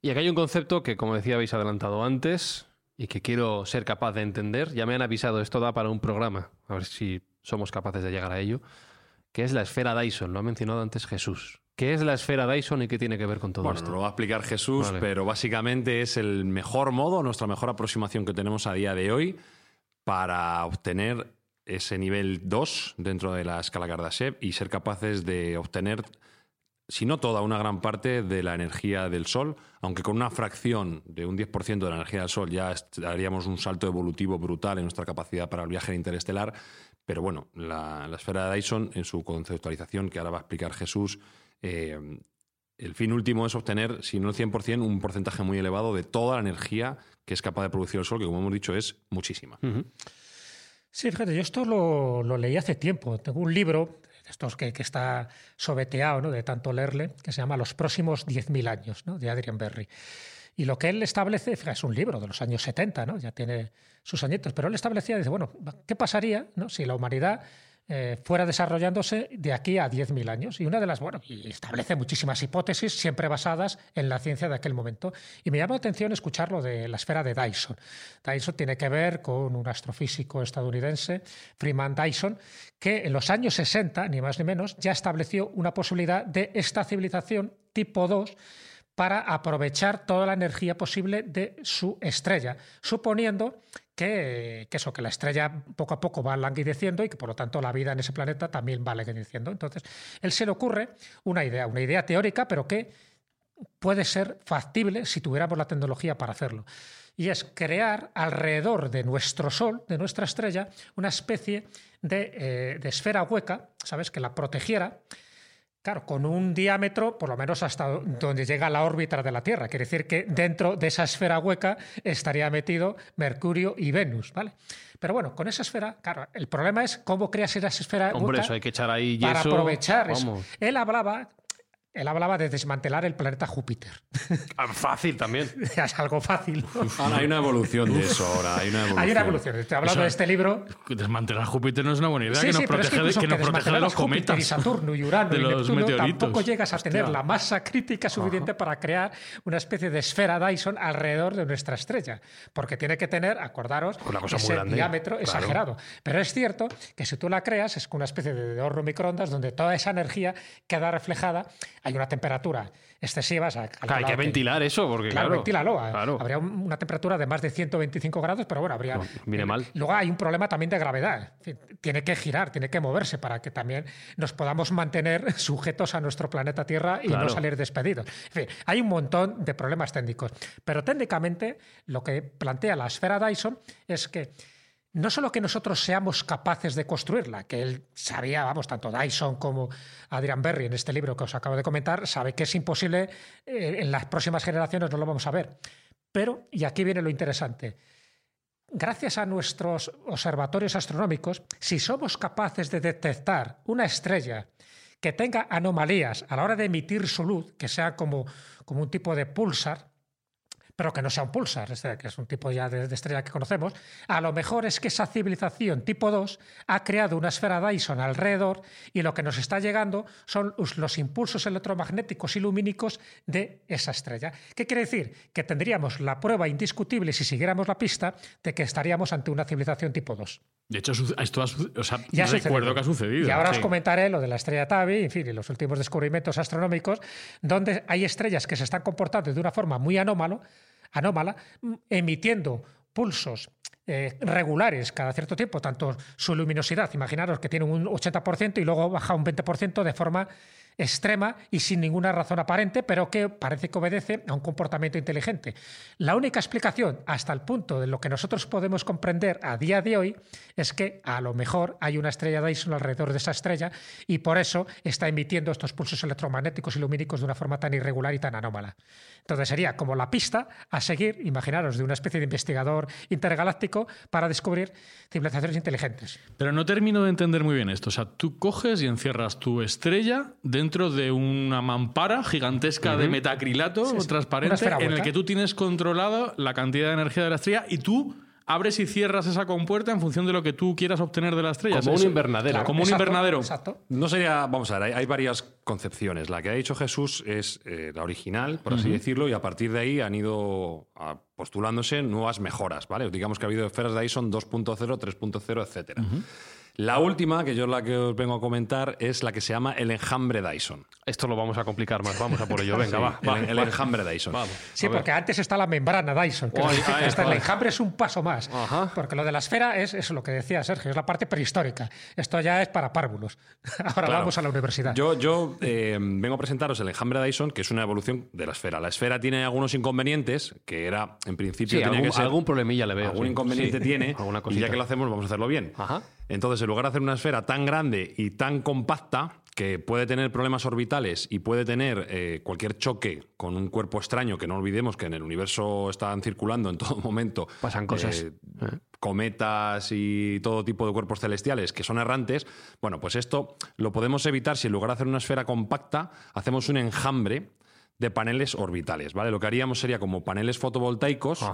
Y aquí hay un concepto que, como decía, habéis adelantado antes y que quiero ser capaz de entender. Ya me han avisado, esto da para un programa, a ver si somos capaces de llegar a ello, que es la esfera Dyson. Lo ha mencionado antes Jesús. ¿Qué es la esfera Dyson y qué tiene que ver con todo Bueno, esto? nos lo va a explicar Jesús, Vale. pero básicamente es el mejor modo, nuestra mejor aproximación que tenemos a día de hoy para obtener ese nivel 2 dentro de la escala Kardashev y ser capaces de obtener, si no toda, una gran parte de la energía del Sol, aunque con una fracción de un 10% de la energía del Sol ya daríamos un salto evolutivo brutal en nuestra capacidad para el viaje interestelar. Pero bueno, la, la esfera de Dyson, en su conceptualización, que ahora va a explicar Jesús, eh, el fin último es obtener, si no el 100%, un porcentaje muy elevado de toda la energía que es capaz de producir el Sol, que como hemos dicho es muchísima. Sí, fíjate, yo esto lo, lo leí hace tiempo. Tengo un libro, estos que, que está sobeteado ¿no? de tanto leerle, que se llama Los próximos 10.000 años, ¿no? de Adrian Berry. Y lo que él establece, es un libro de los años 70, ¿no? ya tiene sus añitos, pero él establecía, dice, bueno, ¿qué pasaría si la humanidad eh, fuera desarrollándose de aquí a 10.000 años? Y una de las, bueno, y establece muchísimas hipótesis, siempre basadas en la ciencia de aquel momento. Y me llamó la atención escuchar lo de la esfera de Dyson. Dyson tiene que ver con un astrofísico estadounidense, Freeman Dyson, que en los años 60, ni más ni menos, ya estableció una posibilidad de esta civilización tipo 2 para aprovechar toda la energía posible de su estrella, suponiendo que, eso, que la estrella poco a poco va languideciendo y que por lo tanto la vida en ese planeta también va languideciendo. Entonces, él se le ocurre una idea, una idea teórica, pero que puede ser factible si tuviéramos la tecnología para hacerlo. Y es crear alrededor de nuestro Sol, de nuestra estrella, una especie de, eh, de esfera hueca, ¿sabes? Que la protegiera. Claro, con un diámetro por lo menos hasta donde llega la órbita de la Tierra. Quiere decir que dentro de esa esfera hueca estaría metido Mercurio y Venus, ¿vale? Pero bueno, con esa esfera, claro, el problema es cómo creas esa esfera Hombre, hueca eso hay que echar ahí yeso. para aprovechar eso. Él hablaba, él hablaba de desmantelar el planeta Júpiter. Ah, Fácil también. *laughs* es algo fácil. ¿no? Ahora hay una evolución de eso, ahora hay una evolución. Hay una evolución. Estoy hablando Eso- de este libro. Desmantelar Júpiter no es una buena idea, Sí, que nos sí, es protege, que, incluso que nos protege de los Júpiter cometas. y Saturno y *laughs* Urano de y los Neptuno meteoritos. tampoco llegas a tener Hostia. la masa crítica suficiente para crear una especie de esfera Dyson alrededor de nuestra estrella. Porque tiene que tener, acordaros, Una cosa muy ese grande, diámetro claro. exagerado. Pero es cierto que si tú la creas es una especie de horno microondas donde toda esa energía queda reflejada. Hay una temperatura excesiva. o sea, Claro, hay que ventilar eso, porque Claro, claro. ventílalo. eh. claro. Habría un- una temperatura de más de 125 grados, pero bueno, habría. No, viene mal. Luego hay un problema también de gravedad. Tiene que girar, tiene que moverse para que también nos podamos mantener *laughs* sujetos a nuestro planeta Tierra y no salir despedidos. En fin, hay un montón de problemas técnicos. Pero técnicamente, lo que plantea la esfera Dyson es que no solo que nosotros seamos capaces de construirla, que él sabía, vamos, tanto Dyson como Adrian Berry en este libro que os acabo de comentar, sabe que es imposible, eh, en las próximas generaciones no lo vamos a ver. Pero, y aquí viene lo interesante, gracias a nuestros observatorios astronómicos, si somos capaces de detectar una estrella que tenga anomalías a la hora de emitir su luz, que sea como, como un tipo de pulsar, pero que no sea un pulsar, que es un tipo ya de, estrella que conocemos, a lo mejor es que esa civilización tipo 2 ha creado una esfera Dyson alrededor y lo que nos está llegando son los impulsos electromagnéticos y lumínicos de esa estrella. ¿Qué quiere decir? Que tendríamos la prueba indiscutible, si siguiéramos la pista, de que estaríamos ante una civilización tipo 2. De hecho, esto ha, o sea, ya recuerdo que ha sucedido. Y ahora os comentaré lo de la estrella Tabi, en fin, y los últimos descubrimientos astronómicos, donde hay estrellas que se están comportando de una forma muy anómalo, anómala, emitiendo pulsos eh, regulares cada cierto tiempo, tanto su luminosidad, imaginaros que tiene un 80% y luego baja un 20% de forma extrema y sin ninguna razón aparente, pero que parece que obedece a un comportamiento inteligente. La única explicación, hasta el punto de lo que nosotros podemos comprender a día de hoy, es que a lo mejor hay una estrella Dyson alrededor de esa estrella y por eso está emitiendo estos pulsos electromagnéticos y lumínicos de una forma tan irregular y tan anómala. Entonces sería como la pista a seguir, imaginaros, de una especie de investigador intergaláctico para descubrir civilizaciones inteligentes. Pero no termino de entender muy bien esto. O sea, tú coges y encierras tu estrella dentro dentro de una mampara gigantesca de metacrilato transparente en el que tú tienes controlado la cantidad de energía de la estrella y tú abres y cierras esa compuerta en función de lo que tú quieras obtener de la estrella. Como un invernadero. como un invernadero. Exacto. No sería, vamos a ver, hay, varias concepciones. La que ha dicho Jesús es eh, la original, por así decirlo, y a partir de ahí han ido postulándose nuevas mejoras, ¿vale? Digamos que ha habido esferas de Dyson 2.0, 3.0, etcétera. La última, que yo la que os vengo a comentar, es la que se llama el enjambre Dyson. Esto lo vamos a complicar más, vamos a por ello. *laughs* Venga, va, El, enjambre Dyson. Sí, porque antes está la membrana Dyson. Que el enjambre es un paso más. Porque lo de la esfera es eso lo que decía Sergio, es la parte prehistórica. Esto ya es para párvulos. *laughs* Ahora vamos a la universidad. Yo, yo eh, vengo a presentaros el enjambre Dyson, que es una evolución de la esfera. La esfera tiene algunos inconvenientes, que era, en principio, algún, que ser, algún problemilla le veo. Algún inconveniente tiene, *laughs* y ya que lo hacemos, vamos a hacerlo bien. Ajá. Entonces, en lugar de hacer una esfera tan grande y tan compacta, que puede tener problemas orbitales y puede tener eh, cualquier choque con un cuerpo extraño, que no olvidemos que en el universo están circulando en todo *laughs* momento. Pasan cosas. Eh, cometas y todo tipo de cuerpos celestiales que son errantes. Bueno, pues esto lo podemos evitar si en lugar de hacer una esfera compacta, hacemos un enjambre de paneles orbitales, ¿vale? Lo que haríamos sería como paneles fotovoltaicos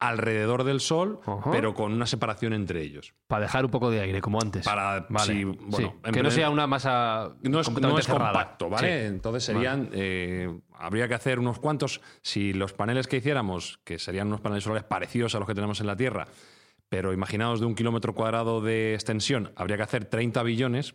alrededor del Sol, pero con una separación entre ellos. Para dejar un poco de aire, como antes. Para, bueno, que no sea una masa no es, no es compacto, ¿vale? Entonces serían, eh, habría que hacer unos cuantos, si los paneles que hiciéramos, que serían unos paneles solares parecidos a los que tenemos en la Tierra, pero imaginaos de un kilómetro cuadrado de extensión, habría que hacer 30 billones,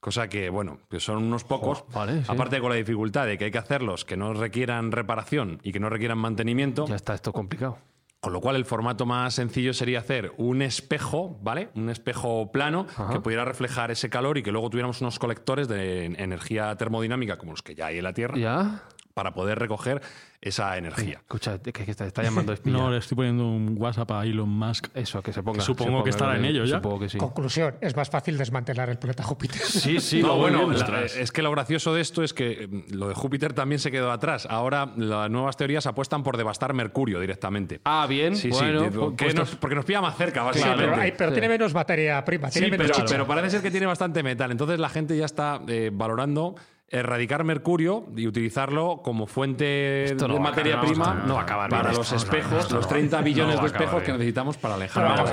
Cosa que, bueno, que son unos pocos. Aparte con la dificultad de que hay que hacerlos que no requieran reparación y que no requieran mantenimiento. Ya está esto complicado. Con lo cual, el formato más sencillo sería hacer un espejo, ¿vale? Un espejo plano que pudiera reflejar ese calor y que luego tuviéramos unos colectores de energía termodinámica como los que ya hay en la Tierra. ¿Ya? Para poder recoger esa energía. escucha, que, que está, está, llamando espía. No, le estoy poniendo un WhatsApp a Elon Musk. Eso, que se ponga. supongo que estará en ello ya. Supongo que sí. Conclusión, es más fácil desmantelar el planeta Júpiter. *laughs* Sí, sí. no, bueno, es que lo gracioso de esto es que mm, lo de Júpiter también se quedó atrás. Ahora las nuevas teorías apuestan por devastar Mercurio directamente. Ah, bien. Sí, bueno, sí. Pues porque nos pilla más cerca, básicamente. pero, tiene menos materia prima. Tiene menos pero, pero, parece ser que tiene bastante metal. Entonces la gente ya está eh, valorando erradicar mercurio y utilizarlo como fuente de materia prima para los espejos, los 30 billones de espejos que necesitamos para alejar.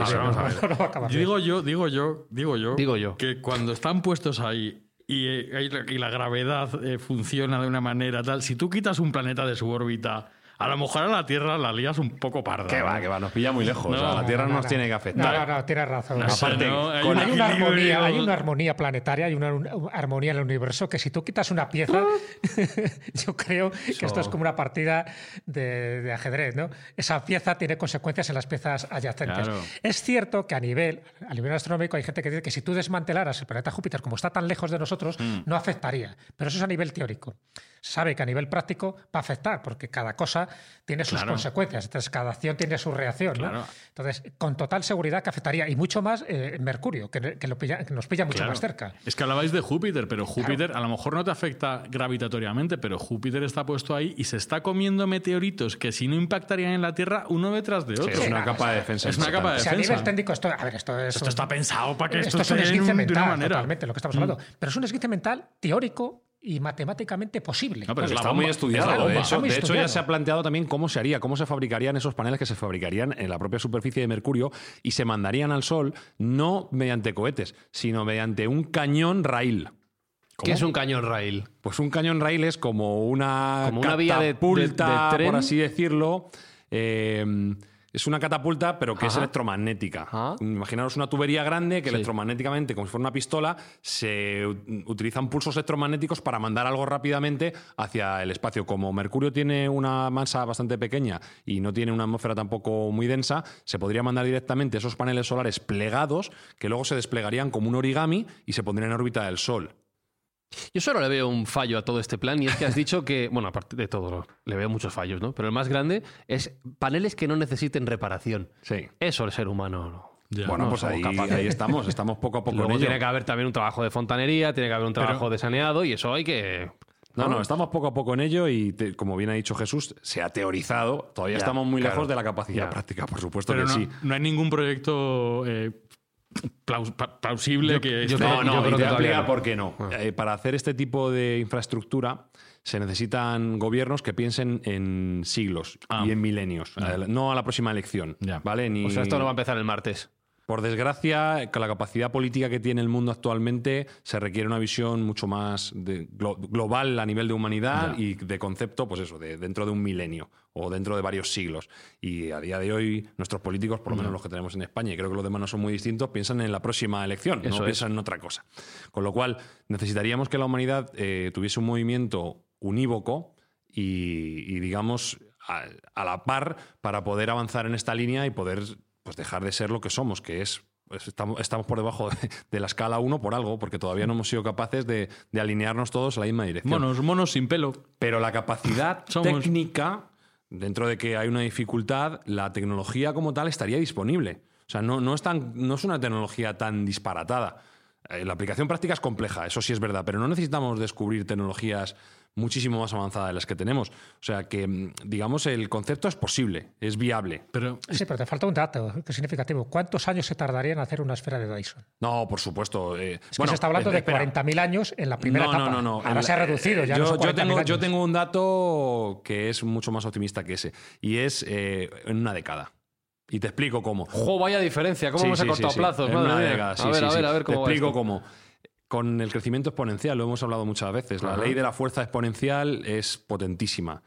*laughs* Digo yo, digo yo, digo yo, digo yo, que cuando están puestos ahí y, eh, y la gravedad eh, funciona de una manera tal, si tú quitas un planeta de su órbita a lo mejor a la Tierra la lías un poco parda. Que va, que va, nos pilla muy lejos. la Tierra no, nos tiene que afectar. No, no, tienes razón. Aparte, hay, una armonía, hay, una armonía, planetaria, hay una, armonía en el universo que si tú quitas una pieza, *laughs* yo creo que esto es como una partida de, ajedrez, ¿no? Esa pieza tiene consecuencias en las piezas adyacentes. Es cierto que a nivel, a nivel astronómico hay gente que dice que si tú desmantelaras el planeta Júpiter como está tan lejos de nosotros, mm. no afectaría. Pero eso es a nivel teórico. Sabe que a nivel práctico va a afectar, porque cada cosa tiene sus consecuencias, entonces cada acción tiene su reacción. ¿no? Entonces, con total seguridad que afectaría, y mucho más eh, Mercurio, que, nos pilla mucho más cerca. Es que hablabais de Júpiter, pero Júpiter a lo mejor no te afecta gravitatoriamente, pero Júpiter está puesto ahí y se está comiendo meteoritos que si no impactarían en la Tierra uno detrás de otro. es una capa de defensa. Es una capa de defensa. a nivel técnico, esto, a ver, esto, es esto está pensado para que esto, esto es un esguince mental, de una manera. totalmente, lo que estamos hablando. Mm. Pero es un esguince mental teórico y matemáticamente posible. No, pero está muy estudiado. De, hecho, ya se ha planteado también cómo se haría, cómo se fabricarían esos paneles que se fabricarían en la propia superficie de Mercurio y se mandarían al Sol no mediante cohetes, sino mediante un cañón rail. ¿Qué es un cañón rail? Pues un cañón rail es como una, como una vía de, tren. por así decirlo. Eh, es una catapulta, pero que es electromagnética. Imaginaros una tubería grande que electromagnéticamente, como si fuera una pistola, se utilizan pulsos electromagnéticos para mandar algo rápidamente hacia el espacio. Como Mercurio tiene una masa bastante pequeña y no tiene una atmósfera tampoco muy densa, se podría mandar directamente esos paneles solares plegados que luego se desplegarían como un origami y se pondrían en órbita del Sol. Yo solo le veo un fallo a todo este plan y es que has dicho que, *laughs* bueno, aparte de todo, le veo muchos fallos, ¿no? Pero el más grande es paneles que no necesiten reparación. Sí. Eso el ser humano. bueno, pues ahí, ahí, estamos, estamos poco a poco. Luego tiene que haber también un trabajo de fontanería, tiene que haber un trabajo de saneado y eso hay que. No, no, estamos poco a poco en ello y, como bien ha dicho Jesús, se ha teorizado. Todavía estamos muy lejos de la capacidad práctica, por supuesto que sí. No hay ningún proyecto eh, plausible que... no, no, yo creo que por qué no. Ah. Eh, para hacer este tipo de infraestructura se necesitan gobiernos que piensen en siglos ah. y en milenios, eh, no a la próxima elección. ¿vale? Ni... O sea, esto no va a empezar el martes. Por desgracia, con la capacidad política que tiene el mundo actualmente, se requiere una visión mucho más global a nivel de humanidad y de concepto, pues eso, de, dentro de un milenio o dentro de varios siglos. Y a día de hoy, nuestros políticos, por lo menos los que tenemos en España, y creo que los demás no son muy distintos, piensan en la próxima elección, no piensan en otra cosa. Con lo cual, necesitaríamos que la humanidad eh, tuviese un movimiento unívoco y, digamos, a la par para poder avanzar en esta línea y poder pues dejar de ser lo que somos, que es pues estamos, estamos, por debajo de, la escala 1 por algo, porque todavía no hemos sido capaces de, alinearnos todos a la misma dirección. Monos, monos sin pelo. Pero la capacidad *laughs* técnica, dentro de que hay una dificultad, la tecnología como tal estaría disponible. O sea, no, no, es, tan, no es una tecnología tan disparatada. Eh, la aplicación práctica es compleja, eso sí es verdad, pero no necesitamos descubrir tecnologías muchísimo más avanzada de las que tenemos. O sea que, mm, digamos, el concepto es posible, es viable. Pero... Sí, pero te falta un dato que es significativo. ¿Cuántos años se tardaría en hacer una esfera de Dyson? No, por supuesto. Eh, es que se está hablando de 40.000 años en la primera no, etapa. No, no, no. Ahora se ha reducido. Ya yo, no yo, tengo, yo tengo un dato que es mucho más optimista que ese. Y es eh, en una década. Y te explico cómo. ¡Jo, vaya diferencia! ¿Cómo hemos acortado plazos? En una década, a ver, a ver, a ver cómo Te explico cómo con el crecimiento exponencial, lo hemos hablado muchas veces. La ley de la fuerza exponencial es potentísima.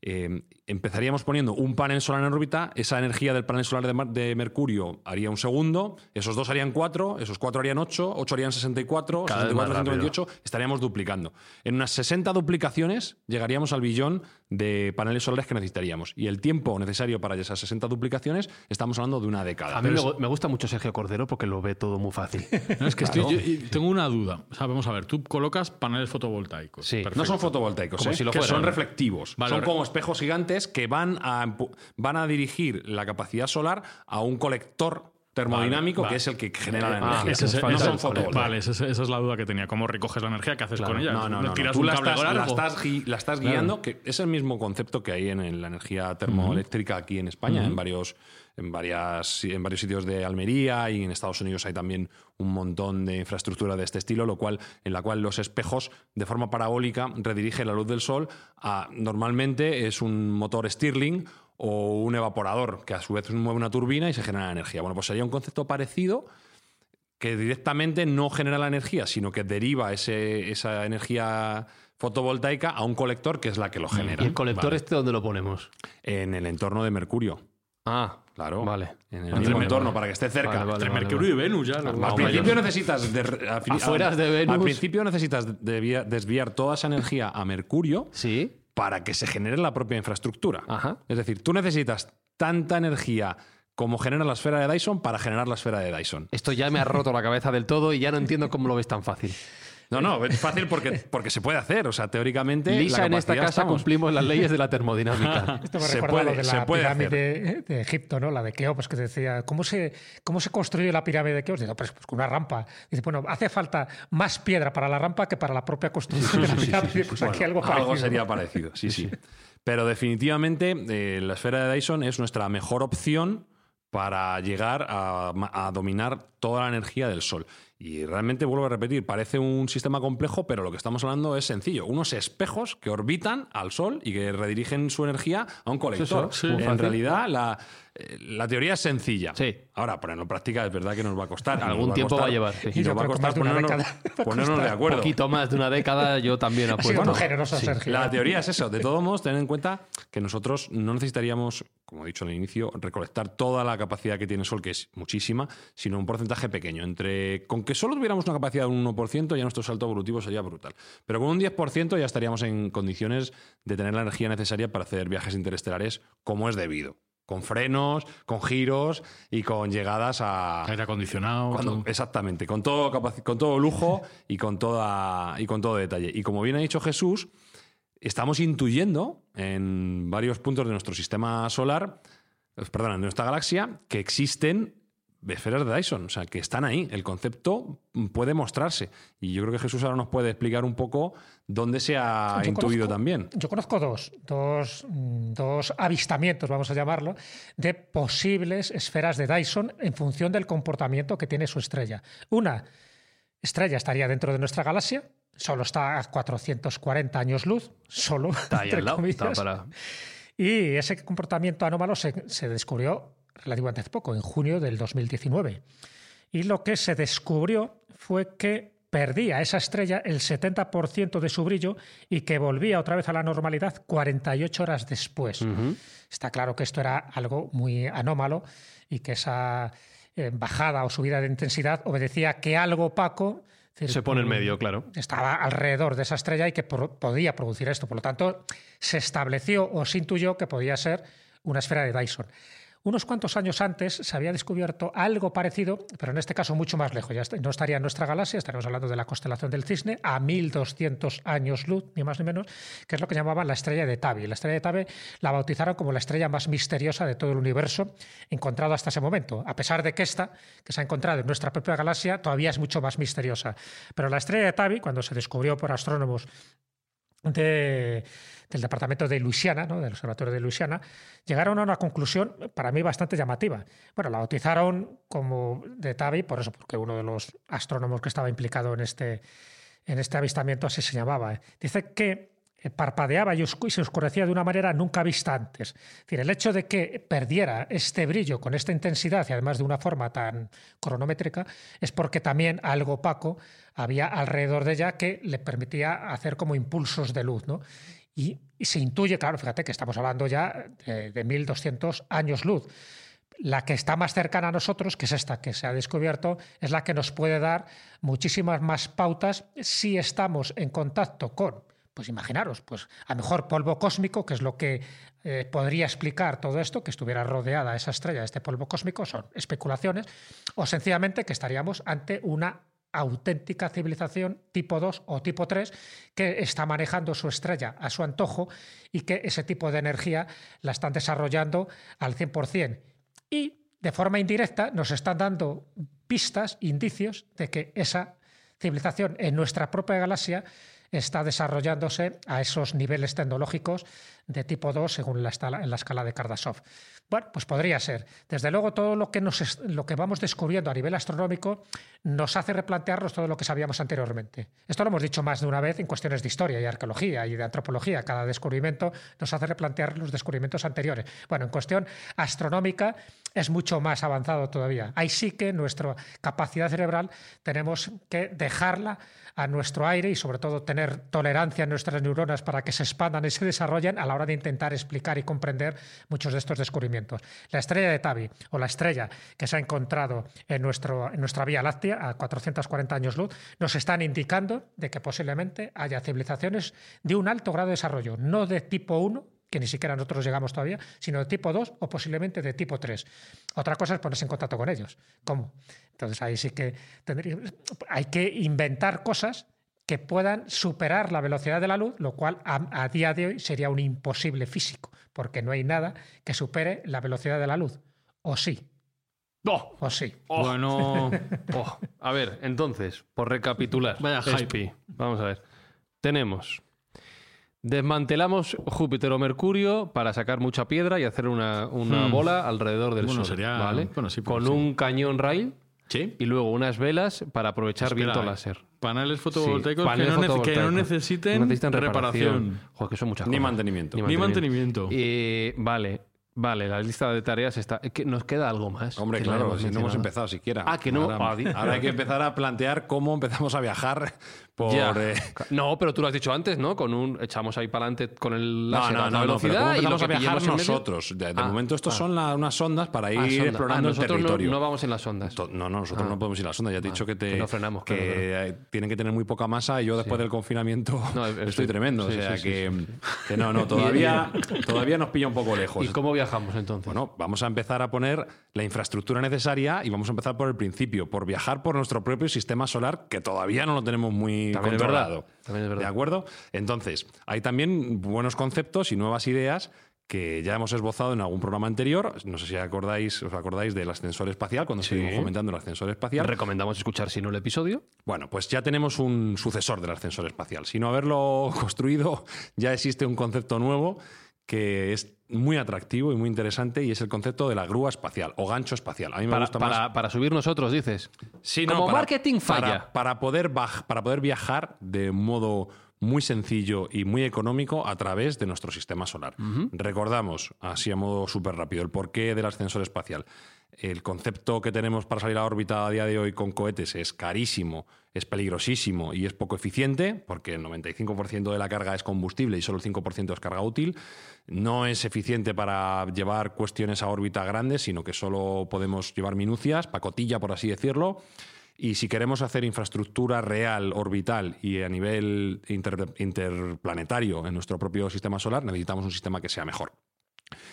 Eh, empezaríamos poniendo un panel solar en órbita, esa energía del panel solar de, Mercurio haría un segundo, esos dos harían cuatro, esos cuatro harían ocho, ocho harían 64, 64, 128, estaríamos duplicando. En unas 60 duplicaciones llegaríamos al billón de paneles solares que necesitaríamos. Y el tiempo necesario para esas 60 duplicaciones, estamos hablando de una década. A mí me gusta mucho Sergio Cordero porque lo ve todo muy fácil. *laughs* es que tengo una duda. vamos a ver, tú colocas paneles fotovoltaicos. Sí. No son fotovoltaicos, ¿eh? si lo son reflectivos. son como espejos gigantes que van a, van a dirigir la capacidad solar a un colector termodinámico que es el que genera la energía. no son fotovoltaicos. Vale, esa, es la duda que tenía. ¿Cómo recoges la energía? ¿Qué haces con ella? No, no, no. Tú la estás, guiando, que es el mismo concepto que hay en, la energía termoeléctrica aquí en España, en varios en, varias, en varios sitios de Almería y en Estados Unidos hay también un montón de infraestructura de este estilo, lo cual, en la cual los espejos de forma parabólica redirigen la luz del sol a normalmente es un motor Stirling o un evaporador que a su vez mueve una turbina y se genera energía. Bueno, pues sería un concepto parecido que directamente no genera la energía, sino que deriva ese, esa energía fotovoltaica a un colector que es la que lo genera. ¿Y el colector este dónde lo ponemos? En el entorno de Mercurio. Ah, claro. Vale. En el mismo entorno, para que esté cerca. Entre Mercurio y Venus ya. al principio necesitas... de Venus. Al principio necesitas desviar toda esa energía a Mercurio sí. Para que se genere la propia infraestructura. Es decir, tú necesitas tanta energía como genera la esfera de Dyson para generar la esfera de Dyson. Esto ya me ha roto la cabeza del todo y ya no entiendo cómo lo ves tan fácil. No, no, es fácil porque, porque se puede hacer. O sea, teóricamente. Lisa, la en esta capacidad casa estamos. cumplimos las leyes de la termodinámica. *laughs* Esto me Se recuerda puede- lo de se la puede pirámide de Egipto, ¿no? La de Keops, que decía, ¿cómo se, cómo se construye la pirámide de Keops? Dice, "No, pues, pues con una rampa. Dice, bueno, hace falta más piedra para la rampa que para la propia construcción de la pirámide. Pues aquí algo parecido. sería ¿no? parecido, sí, sí. Pero definitivamente eh, la esfera de Dyson es nuestra mejor opción para llegar a, dominar toda la energía del Sol. Y realmente, vuelvo a repetir, parece un sistema complejo, pero lo que estamos hablando es sencillo. Unos espejos que orbitan al Sol y que redirigen su energía a un colector. sí, en fácil. realidad, la, eh, la teoría es sencilla. Sí. Ahora, ponerlo en práctica es verdad que nos va a costar. Algún tiempo costar- va a llevar, sí. Y nos va a costar ponernos, a *laughs* de costar. Un acuerdo. poquito más de una década, yo también apuesto. muy generoso, Sí, Sergio. La teoría es eso. De todos modos, tener en cuenta que nosotros no necesitaríamos, como he dicho al inicio, recolectar toda la capacidad que tiene el Sol, que es muchísima, sino un porcentaje pequeño. Entre Con que solo tuviéramos una capacidad de un 1%, ya nuestro salto evolutivo sería brutal. Pero con un 10% ya estaríamos en condiciones de tener la energía necesaria para hacer viajes interestelares como es debido. Con frenos, con giros y con llegadas a, Aire acondicionado. cuando- exactamente, con todo, con todo lujo y con, toda, y con todo detalle. Y como bien ha dicho Jesús, estamos intuyendo en varios puntos de nuestro sistema solar, eh, perdón, de nuestra galaxia, que existen esferas de Dyson, o sea, que están ahí. El concepto puede mostrarse. Y yo creo que Jesús ahora nos puede explicar un poco dónde se ha Yo intuido conozco- también. Yo conozco dos, dos, mm, dos avistamientos, vamos a llamarlo, de posibles esferas de Dyson en función del comportamiento que tiene su estrella. Una estrella estaría dentro de nuestra galaxia, solo está a 440 años luz, solo, Está ahí entre al lado. está comillas. para- Y ese comportamiento anómalo se, se descubrió relativamente hace poco, en junio del 2019. Y lo que se descubrió fue que perdía esa estrella el 70% de su brillo y que volvía otra vez a la normalidad 48 horas después. Está claro que esto era algo muy anómalo y que esa eh, bajada o subida de intensidad obedecía a que algo opaco decir, Se pone en medio, claro. estaba alrededor de esa estrella y que por- podía producir esto. Por lo tanto, se estableció o se intuyó que podía ser una esfera de Dyson. Unos cuantos años antes se había descubierto algo parecido, pero en este caso mucho más lejos. Ya no estaría en nuestra galaxia, estaríamos hablando de la constelación del Cisne, a 1200 años luz, ni más ni menos, que es lo que llamaban la estrella de Tabi. La estrella de Tabi la bautizaron como la estrella más misteriosa de todo el universo encontrado hasta ese momento, a pesar de que esta, que se ha encontrado en nuestra propia galaxia, todavía es mucho más misteriosa. Pero la estrella de Tabi, cuando se descubrió por astrónomos de- del departamento de Luisiana, ¿no? del observatorio de Luisiana, llegaron a una conclusión para mí bastante llamativa. Bueno, la bautizaron como de Tabi, por eso, porque uno de los astrónomos que estaba implicado en este, en este avistamiento así se llamaba. ¿eh? Dice que eh, parpadeaba y, se oscurecía de una manera nunca vista antes. El hecho de que perdiera este brillo con esta intensidad y además de una forma tan cronométrica es porque también algo opaco había alrededor de ella que le permitía hacer como impulsos de luz. ¿no? Y, y se intuye, claro, fíjate que estamos hablando ya de, de 1200 años luz. La que está más cercana a nosotros, que es esta que se ha descubierto, es la que nos puede dar muchísimas más pautas si estamos en contacto con, pues imaginaros, pues a lo mejor polvo cósmico, que es lo que eh, podría explicar todo esto, que estuviera rodeada esa estrella de este polvo cósmico, son especulaciones, o sencillamente que estaríamos ante una auténtica civilización tipo 2 o tipo 3 que está manejando su estrella a su antojo y que ese tipo de energía la están desarrollando al 100%. Y de forma indirecta nos están dando pistas, indicios de que esa civilización en nuestra propia galaxia está desarrollándose a esos niveles tecnológicos de tipo 2 según la, en la escala de Kardashev. Bueno, pues podría ser. Desde luego, todo lo que, nos, lo que vamos descubriendo a nivel astronómico nos hace replantearnos todo lo que sabíamos anteriormente. Esto lo hemos dicho más de una vez en cuestiones de historia y arqueología y de antropología. Cada descubrimiento nos hace replantear los descubrimientos anteriores. Bueno, en cuestión astronómica es mucho más avanzado todavía. Ahí sí que nuestra capacidad cerebral tenemos que dejarla a nuestro aire y sobre todo tener tolerancia en nuestras neuronas para que se expandan y se desarrollen a la hora de intentar explicar y comprender muchos de estos descubrimientos. La estrella de Tabi o la estrella que se ha encontrado en, nuestro, en nuestra Vía Láctea a 440 años luz nos están indicando de que posiblemente haya civilizaciones de un alto grado de desarrollo, no de tipo 1, que ni siquiera nosotros llegamos todavía, sino de tipo 2 o posiblemente de tipo 3. Otra cosa es ponerse en contacto con ellos. ¿Cómo? Entonces ahí sí que hay que inventar cosas que puedan superar la velocidad de la luz, lo cual a, a día de hoy sería un imposible físico, porque no hay nada que supere la velocidad de la luz. ¿O sí? ¡Oh! ¿O sí? Bueno, *laughs* Oh, A ver, entonces, por recapitular. Vaya hype. Vamos a ver. Tenemos. Desmantelamos Júpiter o Mercurio para sacar mucha piedra y hacer una, una Hmm. bola alrededor del Bueno, Sol. sería- ¿vale? bueno, sí, Con sí. un cañón rail sí. y luego unas velas para aprovechar Espera, viento eh. láser. Paneles fotovoltaicos, Sí, paneles que, no que necesiten, No necesitan reparación. Joder, que son muchas Ni cosas. mantenimiento. Ni mantenimiento. Vale, vale, la lista de tareas está. ¿Nos queda algo más? Hombre, que claro, si no hemos empezado siquiera. Ah, que no. Ahora, Ah, ahora hay que empezar a plantear cómo empezamos a viajar por... Ya. eh, No, pero tú lo has dicho antes, ¿no? Con un echamos ahí para adelante con el No, no, no, no, pero velocidad ¿cómo y lo empezamos que a viajar en nosotros? De, de Ah, momento estos ah. son la- unas sondas para ir Ah, sonda. explorando el nosotros no- territorio. No, vamos en las ondas. To- No, no, nosotros no podemos ir a la sonda. Ya te he dicho que, te, que no frenamos, que claro, tienen que tener muy poca masa y yo después del confinamiento No, *laughs* eh, estoy sí. tremendo. Sí, o sea que, que no, no, *laughs* todavía, todavía nos pilla un poco lejos. ¿Y cómo viajamos entonces? Bueno, vamos a empezar a poner la infraestructura necesaria y vamos a empezar por el principio, por viajar por nuestro propio sistema solar, que todavía no lo tenemos muy También es verdad, también es verdad. ¿De acuerdo? Entonces, hay también buenos conceptos y nuevas ideas que ya hemos esbozado en algún programa anterior. No sé si acordáis, os acordáis del ascensor espacial, cuando Sí. estuvimos comentando el ascensor espacial. Recomendamos escuchar, si no, el episodio. Bueno, pues ya tenemos un sucesor del ascensor espacial. Sin no haberlo *laughs* construido, ya existe un concepto nuevo que es muy atractivo y muy interesante y es el concepto de la grúa espacial o gancho espacial. A mí me Para, gusta para, más. para subir nosotros, dices. Sí, como para- marketing falla. Para, poder baj- para poder viajar de modo muy sencillo y muy económico a través de nuestro sistema solar. Recordamos, así a modo súper rápido, el porqué del ascensor espacial. El concepto que tenemos para salir a órbita a día de hoy con cohetes es carísimo, es peligrosísimo y es poco eficiente, porque el 95% de la carga es combustible y solo el 5% es carga útil. No es eficiente para llevar cuestiones a órbita grandes, sino que solo podemos llevar minucias, pacotilla, por así decirlo. Y si queremos hacer infraestructura real, orbital y a nivel inter- interplanetario en nuestro propio sistema solar, necesitamos un sistema que sea mejor.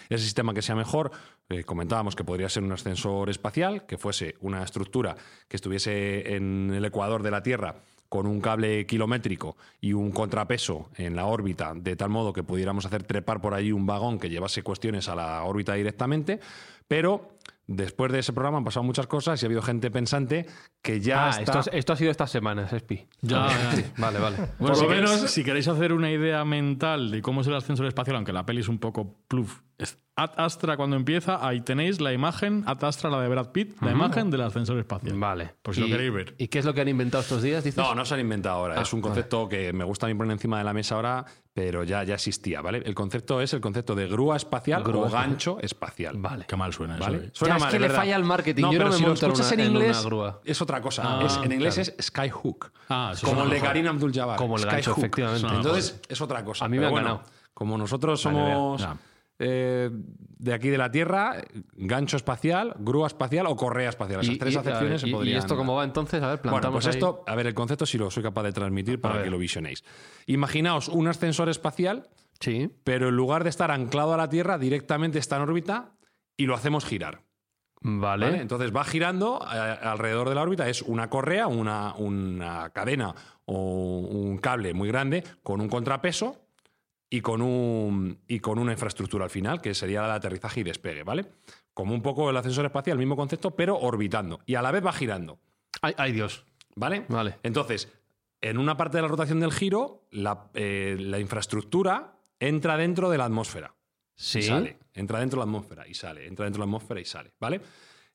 Ese sistema que sea mejor, eh, comentábamos que podría ser un ascensor espacial, que fuese una estructura que estuviese en el ecuador de la Tierra con un cable kilométrico y un contrapeso en la órbita, de tal modo que pudiéramos hacer trepar por allí un vagón que llevase cuestiones a la órbita directamente, pero después de ese programa han pasado muchas cosas y ha habido gente pensante que ya Ah, está... esto, esto ha sido estas semanas, Espi. Ya, ya. Vale, vale. Bueno, Por si, lo queréis, menos- si queréis hacer una idea mental de cómo es el ascensor espacial, aunque la peli es un poco pluf, es Ad Astra cuando empieza, ahí tenéis la imagen, Ad Astra, la de Brad Pitt, la imagen del ascensor espacial. Vale. Por si lo ¿Y- queréis ver. ¿Y qué es lo que han inventado estos días? Dices? No, no se han inventado ahora. Ah, es un concepto que me gusta a mí poner encima de la mesa ahora, pero ya, ya existía, ¿vale? El concepto es el concepto de grúa espacial Grúa o espacial. gancho espacial. Vale. Qué mal suena ¿Vale? eso. eh. Suena Ya, es mal, que le verdad. falla el marketing. Yo no me si lo monto escuchas una- en en una inglés grúa. es otra cosa. Ah, Es- en inglés claro. es skyhook. Ah, eso como el de. Karim Abdul-Jabbar. Como el gancho, efectivamente. Entonces es otra cosa. A mí me bueno, ganado. Como nosotros somos. Eh, de aquí de la Tierra, gancho espacial, grúa espacial o correa espacial. Esas Y- tres y- acepciones ver, se podrían ¿Y esto cómo va entonces? A ver, bueno, plantamos pues ahí. esto, a ver, el concepto sí lo soy capaz de transmitir para que lo visionéis. Imaginaos un ascensor espacial, Sí. pero en lugar de estar anclado a la Tierra, directamente está en órbita y lo hacemos girar. Vale. ¿vale? Entonces va girando eh, alrededor de la órbita, es una correa, una, una cadena o un cable muy grande con un contrapeso y con, un, y con una infraestructura al final, que sería el aterrizaje y despegue, ¿vale? Como un poco el ascensor espacial, el mismo concepto, pero orbitando. Y a la vez va girando. Ay, ay, Dios. ¿Vale? Vale. Entonces, en una parte de la rotación del giro, la, eh, la infraestructura entra dentro de la atmósfera. Sí. Y sale. Entra dentro de la atmósfera y sale. Entra dentro de la atmósfera y sale. ¿Vale?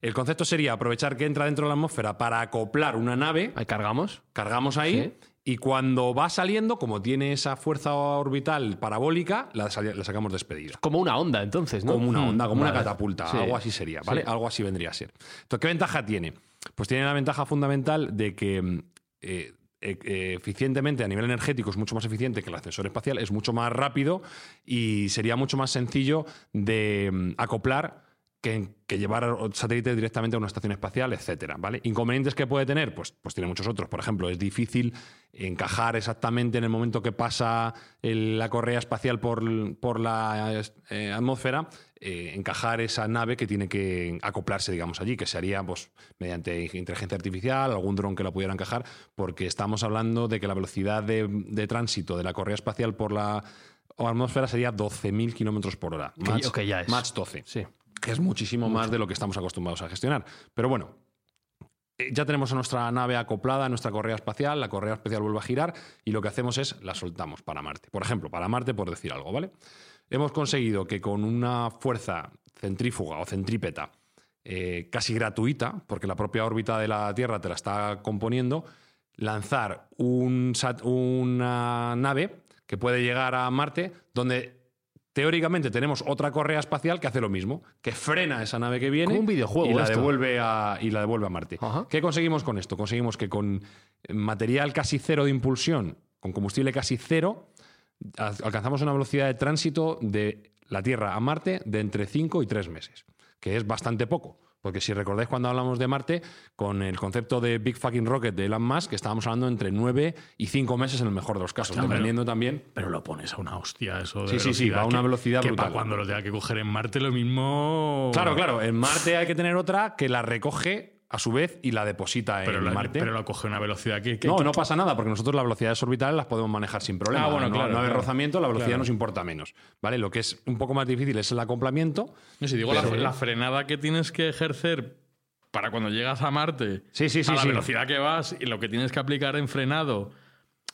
El concepto sería aprovechar que entra dentro de la atmósfera para acoplar una nave, Ahí cargamos. cargamos ahí, y cuando va saliendo, como tiene esa fuerza orbital parabólica, la, sacamos despedida. Como una onda, entonces, ¿no? Como una Mm, onda, como una catapulta, Sí. algo así sería, ¿vale? Sí. Algo así vendría a ser. Entonces, ¿qué ventaja tiene? Pues tiene la ventaja fundamental de que mm, eh, eh, eh, eficientemente a nivel energético es mucho más eficiente que el ascensor espacial, es mucho más rápido y sería mucho más sencillo de mm, acoplar que, que llevar satélites directamente a una estación espacial, etcétera, ¿vale? Inconvenientes que puede tener, pues, pues tiene muchos otros. Por ejemplo, es difícil encajar exactamente en el momento que pasa el- la correa espacial por, por la eh, atmósfera, eh, encajar esa nave que tiene que acoplarse, digamos, allí, que se haría pues, mediante inteligencia artificial, algún dron que la pudiera encajar, porque estamos hablando de que la velocidad de, de tránsito de la correa espacial por la atmósfera sería 12.000 kilómetros por hora. Ya es. Mach 12 Sí. Que es muchísimo más de lo que estamos acostumbrados a gestionar. Pero bueno, eh, ya tenemos a nuestra nave acoplada a nuestra correa espacial, la correa espacial vuelve a girar y lo que hacemos es la soltamos para Marte. Por ejemplo, para Marte, por decir algo, ¿vale? Hemos conseguido que con una fuerza centrífuga o centrípeta eh, casi gratuita, porque la propia órbita de la Tierra te la está componiendo, lanzar un sat- una nave que puede llegar a Marte donde teóricamente tenemos otra correa espacial que hace lo mismo, que frena esa nave que viene Como un videojuego y, la esto. devuelve a, y la devuelve a Marte. Ajá. ¿Qué conseguimos con esto? Conseguimos que con material casi cero de impulsión, con combustible casi cero, al- alcanzamos una velocidad de tránsito de la Tierra a Marte de entre 5 y 3 meses, que es bastante poco. Porque si recordáis cuando hablamos de Marte, con el concepto de Big Fucking Rocket de Elon Musk, estábamos hablando entre 9 y 5 meses en el mejor de los casos, dependiendo también Pero lo pones a una hostia eso de Sí, sí, sí, va a una velocidad que, brutal. para cuando lo tenga que coger en Marte lo mismo... Claro, claro. En Marte hay que tener otra que la recoge a su vez y la deposita Pero, en la, Marte. pero lo coge a una velocidad que... que- no, que- no pasa nada, porque nosotros las velocidades orbitales las podemos manejar sin problema. Ah, bueno, no, claro, no hay claro. rozamiento, la velocidad Claro. nos importa menos. ¿Vale? Lo que es un poco más difícil es el acoplamiento. No, si digo la, Pero- la frenada que tienes que ejercer para cuando llegas a Marte, Sí, sí, sí, a la velocidad que vas y lo que tienes que aplicar en frenado, o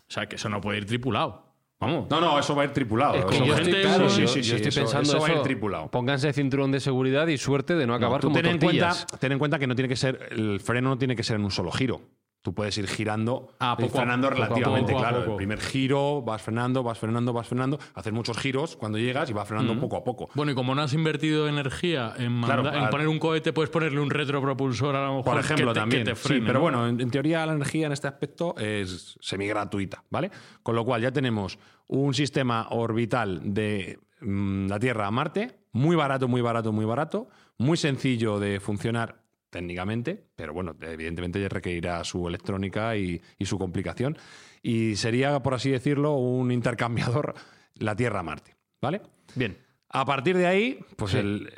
sea, que eso no puede ir tripulado. Vamos. No, no, eso va a ir tripulado. Es Eso yo va a ir- estoy, gente- claro, sí, yo, sí, yo sí, estoy eso- pensando eso va a ir eso. tripulado. Pónganse cinturón de seguridad y suerte de no acabar Tú como ten en, cuenta, ten en cuenta que no tiene que ser, el freno no tiene que ser en un solo giro. Tú puedes ir girando, Ah, poco a- frenando poco relativamente, poco claro. El primer giro, vas frenando, vas frenando, vas frenando, haces muchos giros cuando llegas y vas frenando poco a poco. Bueno, y como no has invertido energía en, Claro, poner un cohete, puedes ponerle un retropropulsor a lo mejor Por ejemplo, que te, también. que te Sí, frene, pero ¿no? bueno, en, en teoría la energía en este aspecto es semigratuita, ¿vale? Con lo cual ya tenemos un sistema orbital de mm, la Tierra a Marte, muy barato, muy barato, muy barato, muy sencillo de funcionar técnicamente, pero bueno, evidentemente requerirá su electrónica y, y su complicación. Y sería, por así decirlo, un intercambiador *laughs* la Tierra-Marte, ¿vale? Bien. A partir de ahí, pues Sí. el,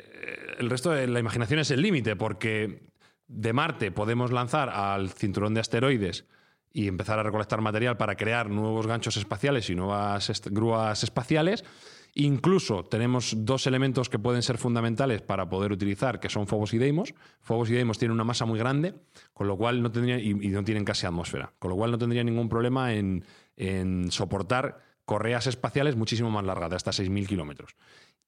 el resto de la imaginación es el límite, porque de Marte podemos lanzar al cinturón de asteroides y empezar a recolectar material para crear nuevos ganchos espaciales y nuevas est- grúas espaciales. Incluso tenemos dos elementos que pueden ser fundamentales para poder utilizar, que son Phobos y Deimos. Phobos y Deimos tienen una masa muy grande, con lo cual no tendrían, y, no tienen casi atmósfera, con lo cual no tendría ningún problema en, en soportar correas espaciales muchísimo más largas, de hasta 6.000 kilómetros.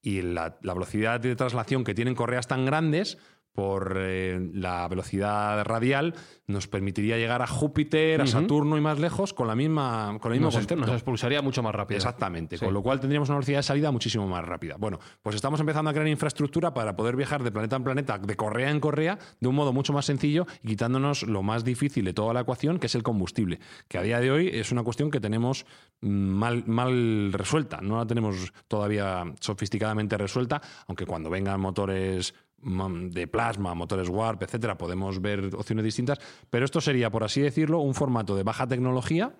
Y la, la velocidad de traslación que tienen correas tan grandes por eh, la velocidad radial nos permitiría llegar a Júpiter, a Saturno y más lejos con la misma con el mismo Nos, concepto. nos expulsaría mucho más rápido. Exactamente, Sí. con lo cual tendríamos una velocidad de salida muchísimo más rápida. Bueno, pues estamos empezando a crear infraestructura para poder viajar de planeta en planeta, de correa en correa, de un modo mucho más sencillo y quitándonos lo más difícil de toda la ecuación, que es el combustible, que a día de hoy es una cuestión que tenemos mm, mal, mal resuelta, no la tenemos todavía sofisticadamente resuelta, aunque cuando vengan motores de plasma, motores warp, etcétera, podemos ver opciones distintas, pero esto sería, por así decirlo, un formato de baja tecnología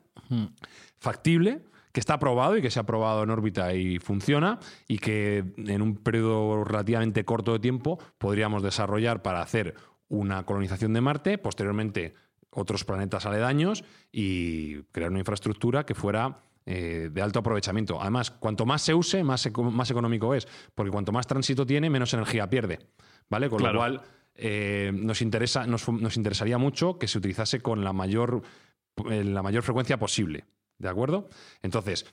factible, que está aprobado y que se ha probado en órbita y funciona, y que en un periodo relativamente corto de tiempo podríamos desarrollar para hacer una colonización de Marte, posteriormente otros planetas aledaños y crear una infraestructura que fuera eh, de alto aprovechamiento. Además, cuanto más se use, más, eco- más económico es, porque cuanto más tránsito tiene, menos energía pierde. ¿Vale? Con Claro. lo cual, eh, nos, interesa, nos, nos interesaría mucho que se utilizase con la mayor, la mayor frecuencia posible. ¿De acuerdo? Entonces,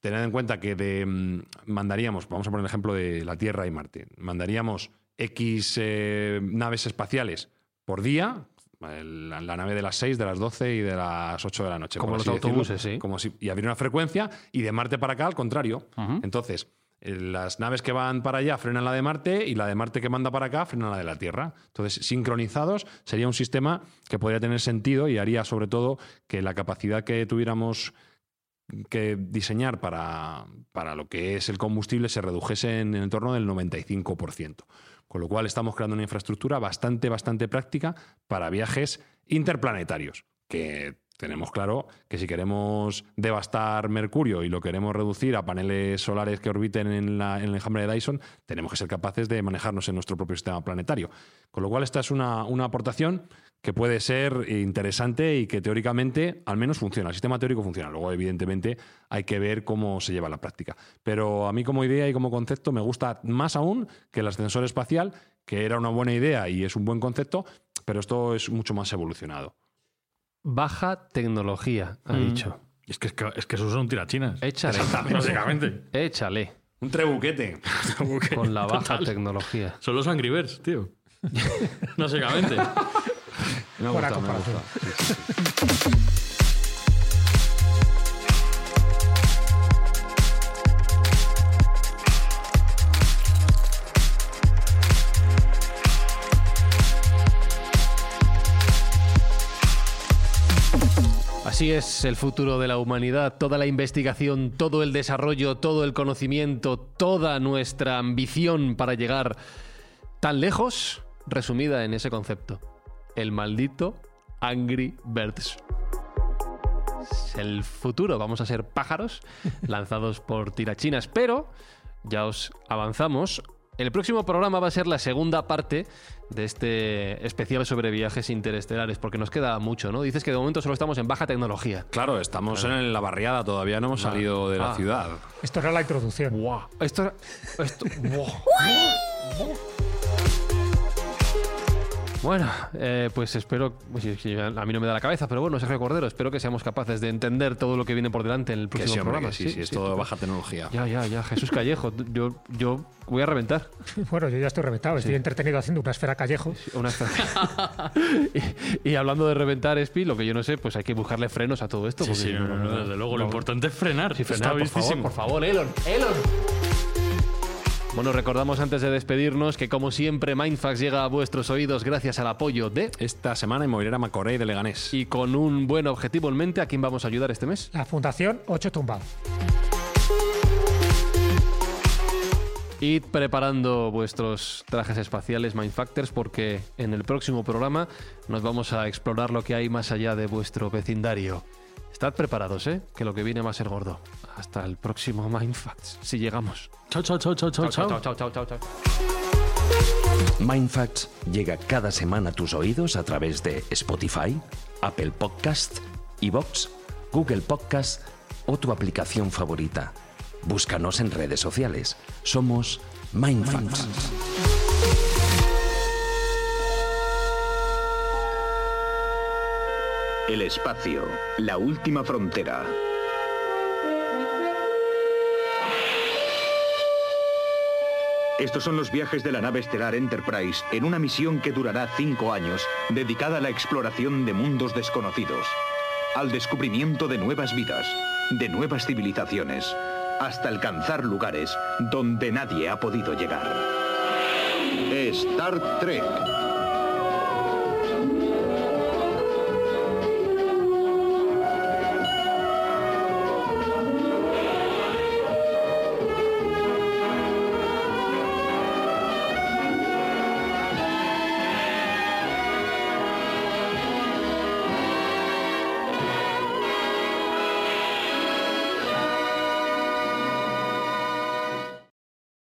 tened en cuenta que de, mm, mandaríamos, vamos a poner el ejemplo de la Tierra y Marte, mandaríamos X eh, naves espaciales por día, el- la, nave de las 6, de las 12 y de las 8 de la noche. Como los decirlo. autobuses, sí. Como si, y habría una frecuencia, y de Marte para acá, al contrario. Entonces, eh, las naves que van para allá frenan la de Marte y la de Marte que manda para acá frenan la de la Tierra. Entonces, sincronizados sería un sistema que podría tener sentido y haría sobre todo que la capacidad que tuviéramos que diseñar para, para lo que es el combustible se redujese en, en torno del 95%. Con lo cual estamos creando una infraestructura bastante, bastante práctica para viajes interplanetarios, que tenemos claro que si queremos devastar Mercurio y lo queremos reducir a paneles solares que orbiten en, el enjambre de Dyson, tenemos que ser capaces de manejarnos en nuestro propio sistema planetario. Con lo cual, esta es una, una aportación que puede ser interesante y que teóricamente al menos funciona. El sistema teórico funciona. Luego, evidentemente, hay que ver cómo se lleva a la práctica. Pero a mí como idea y como concepto me gusta más aún que el ascensor espacial, que era una buena idea y es un buen concepto, pero esto es mucho más evolucionado. Baja tecnología, ha Mm. dicho. Es que, es que, es que esos son tirachinas. Échale. Básicamente. Échale. *laughs* Un trebuquete. Con la baja Total. tecnología. Son los Angry Birds, tío. *laughs* Básicamente. Me ha Buena gustado, me ha *laughs* Así es el futuro de la humanidad, toda la investigación, todo el desarrollo, todo el conocimiento, toda nuestra ambición para llegar tan lejos, resumida en ese concepto. El maldito Angry Birds. Es el futuro, vamos a ser pájaros lanzados por tirachinas, pero ya os avanzamos. El próximo programa va a ser la segunda parte de este especial sobre viajes interestelares, porque nos queda mucho, ¿no? Dices que de momento solo estamos en baja tecnología. Claro, estamos en la barriada, todavía no hemos salido de la Ah. ciudad. Esto era la introducción. Esto, esto, *laughs* ¡buah! Bueno, eh, pues espero, pues, sí, sí, a mí no me da la cabeza, pero bueno, Sergio Cordero, espero que seamos capaces de entender todo lo que viene por delante en el Que próximo sí, hombre, programa. que sí, sí, es todo de baja tecnología. Ya, ya, ya, Jesús Callejo, yo, yo voy a reventar. *laughs* Bueno, yo ya estoy reventado. Estoy entretenido haciendo una esfera callejo. Una *laughs* y, y hablando de reventar, Espi, lo que yo no sé, pues hay que buscarle frenos a todo esto. Sí, porque sí, no, no, no, desde luego. Lo importante es frenar. Sí, Está frenar, por favor, por favor, Elon, Elon. Bueno, recordamos antes de despedirnos que como siempre Mindfax llega a vuestros oídos gracias al apoyo de Esta semana Inmobiliaria Macorey de Leganés. y con un buen objetivo en mente, ¿a quién vamos a ayudar este mes? La Fundación 8 Tumbado. Id preparando vuestros trajes espaciales Mindfactors porque en el próximo programa nos vamos a explorar lo que hay más allá de vuestro vecindario. Estad preparados, ¿eh? Que lo que viene va a ser gordo. Hasta el próximo Mindfacts, si llegamos. Chao, chao, chao, chao, chao, chao. chao, chao, chao, chao. Mindfacts llega cada semana a tus oídos a través de Spotify, Apple Podcast, Evox, Google Podcast o tu aplicación favorita. Búscanos en redes sociales. Somos Mindfacts. El espacio, la última frontera. Estos son los viajes de la nave estelar Enterprise en una misión que durará cinco años, dedicada a la exploración de mundos desconocidos, al descubrimiento de nuevas vidas, de nuevas civilizaciones, hasta alcanzar lugares donde nadie ha podido llegar. Star Trek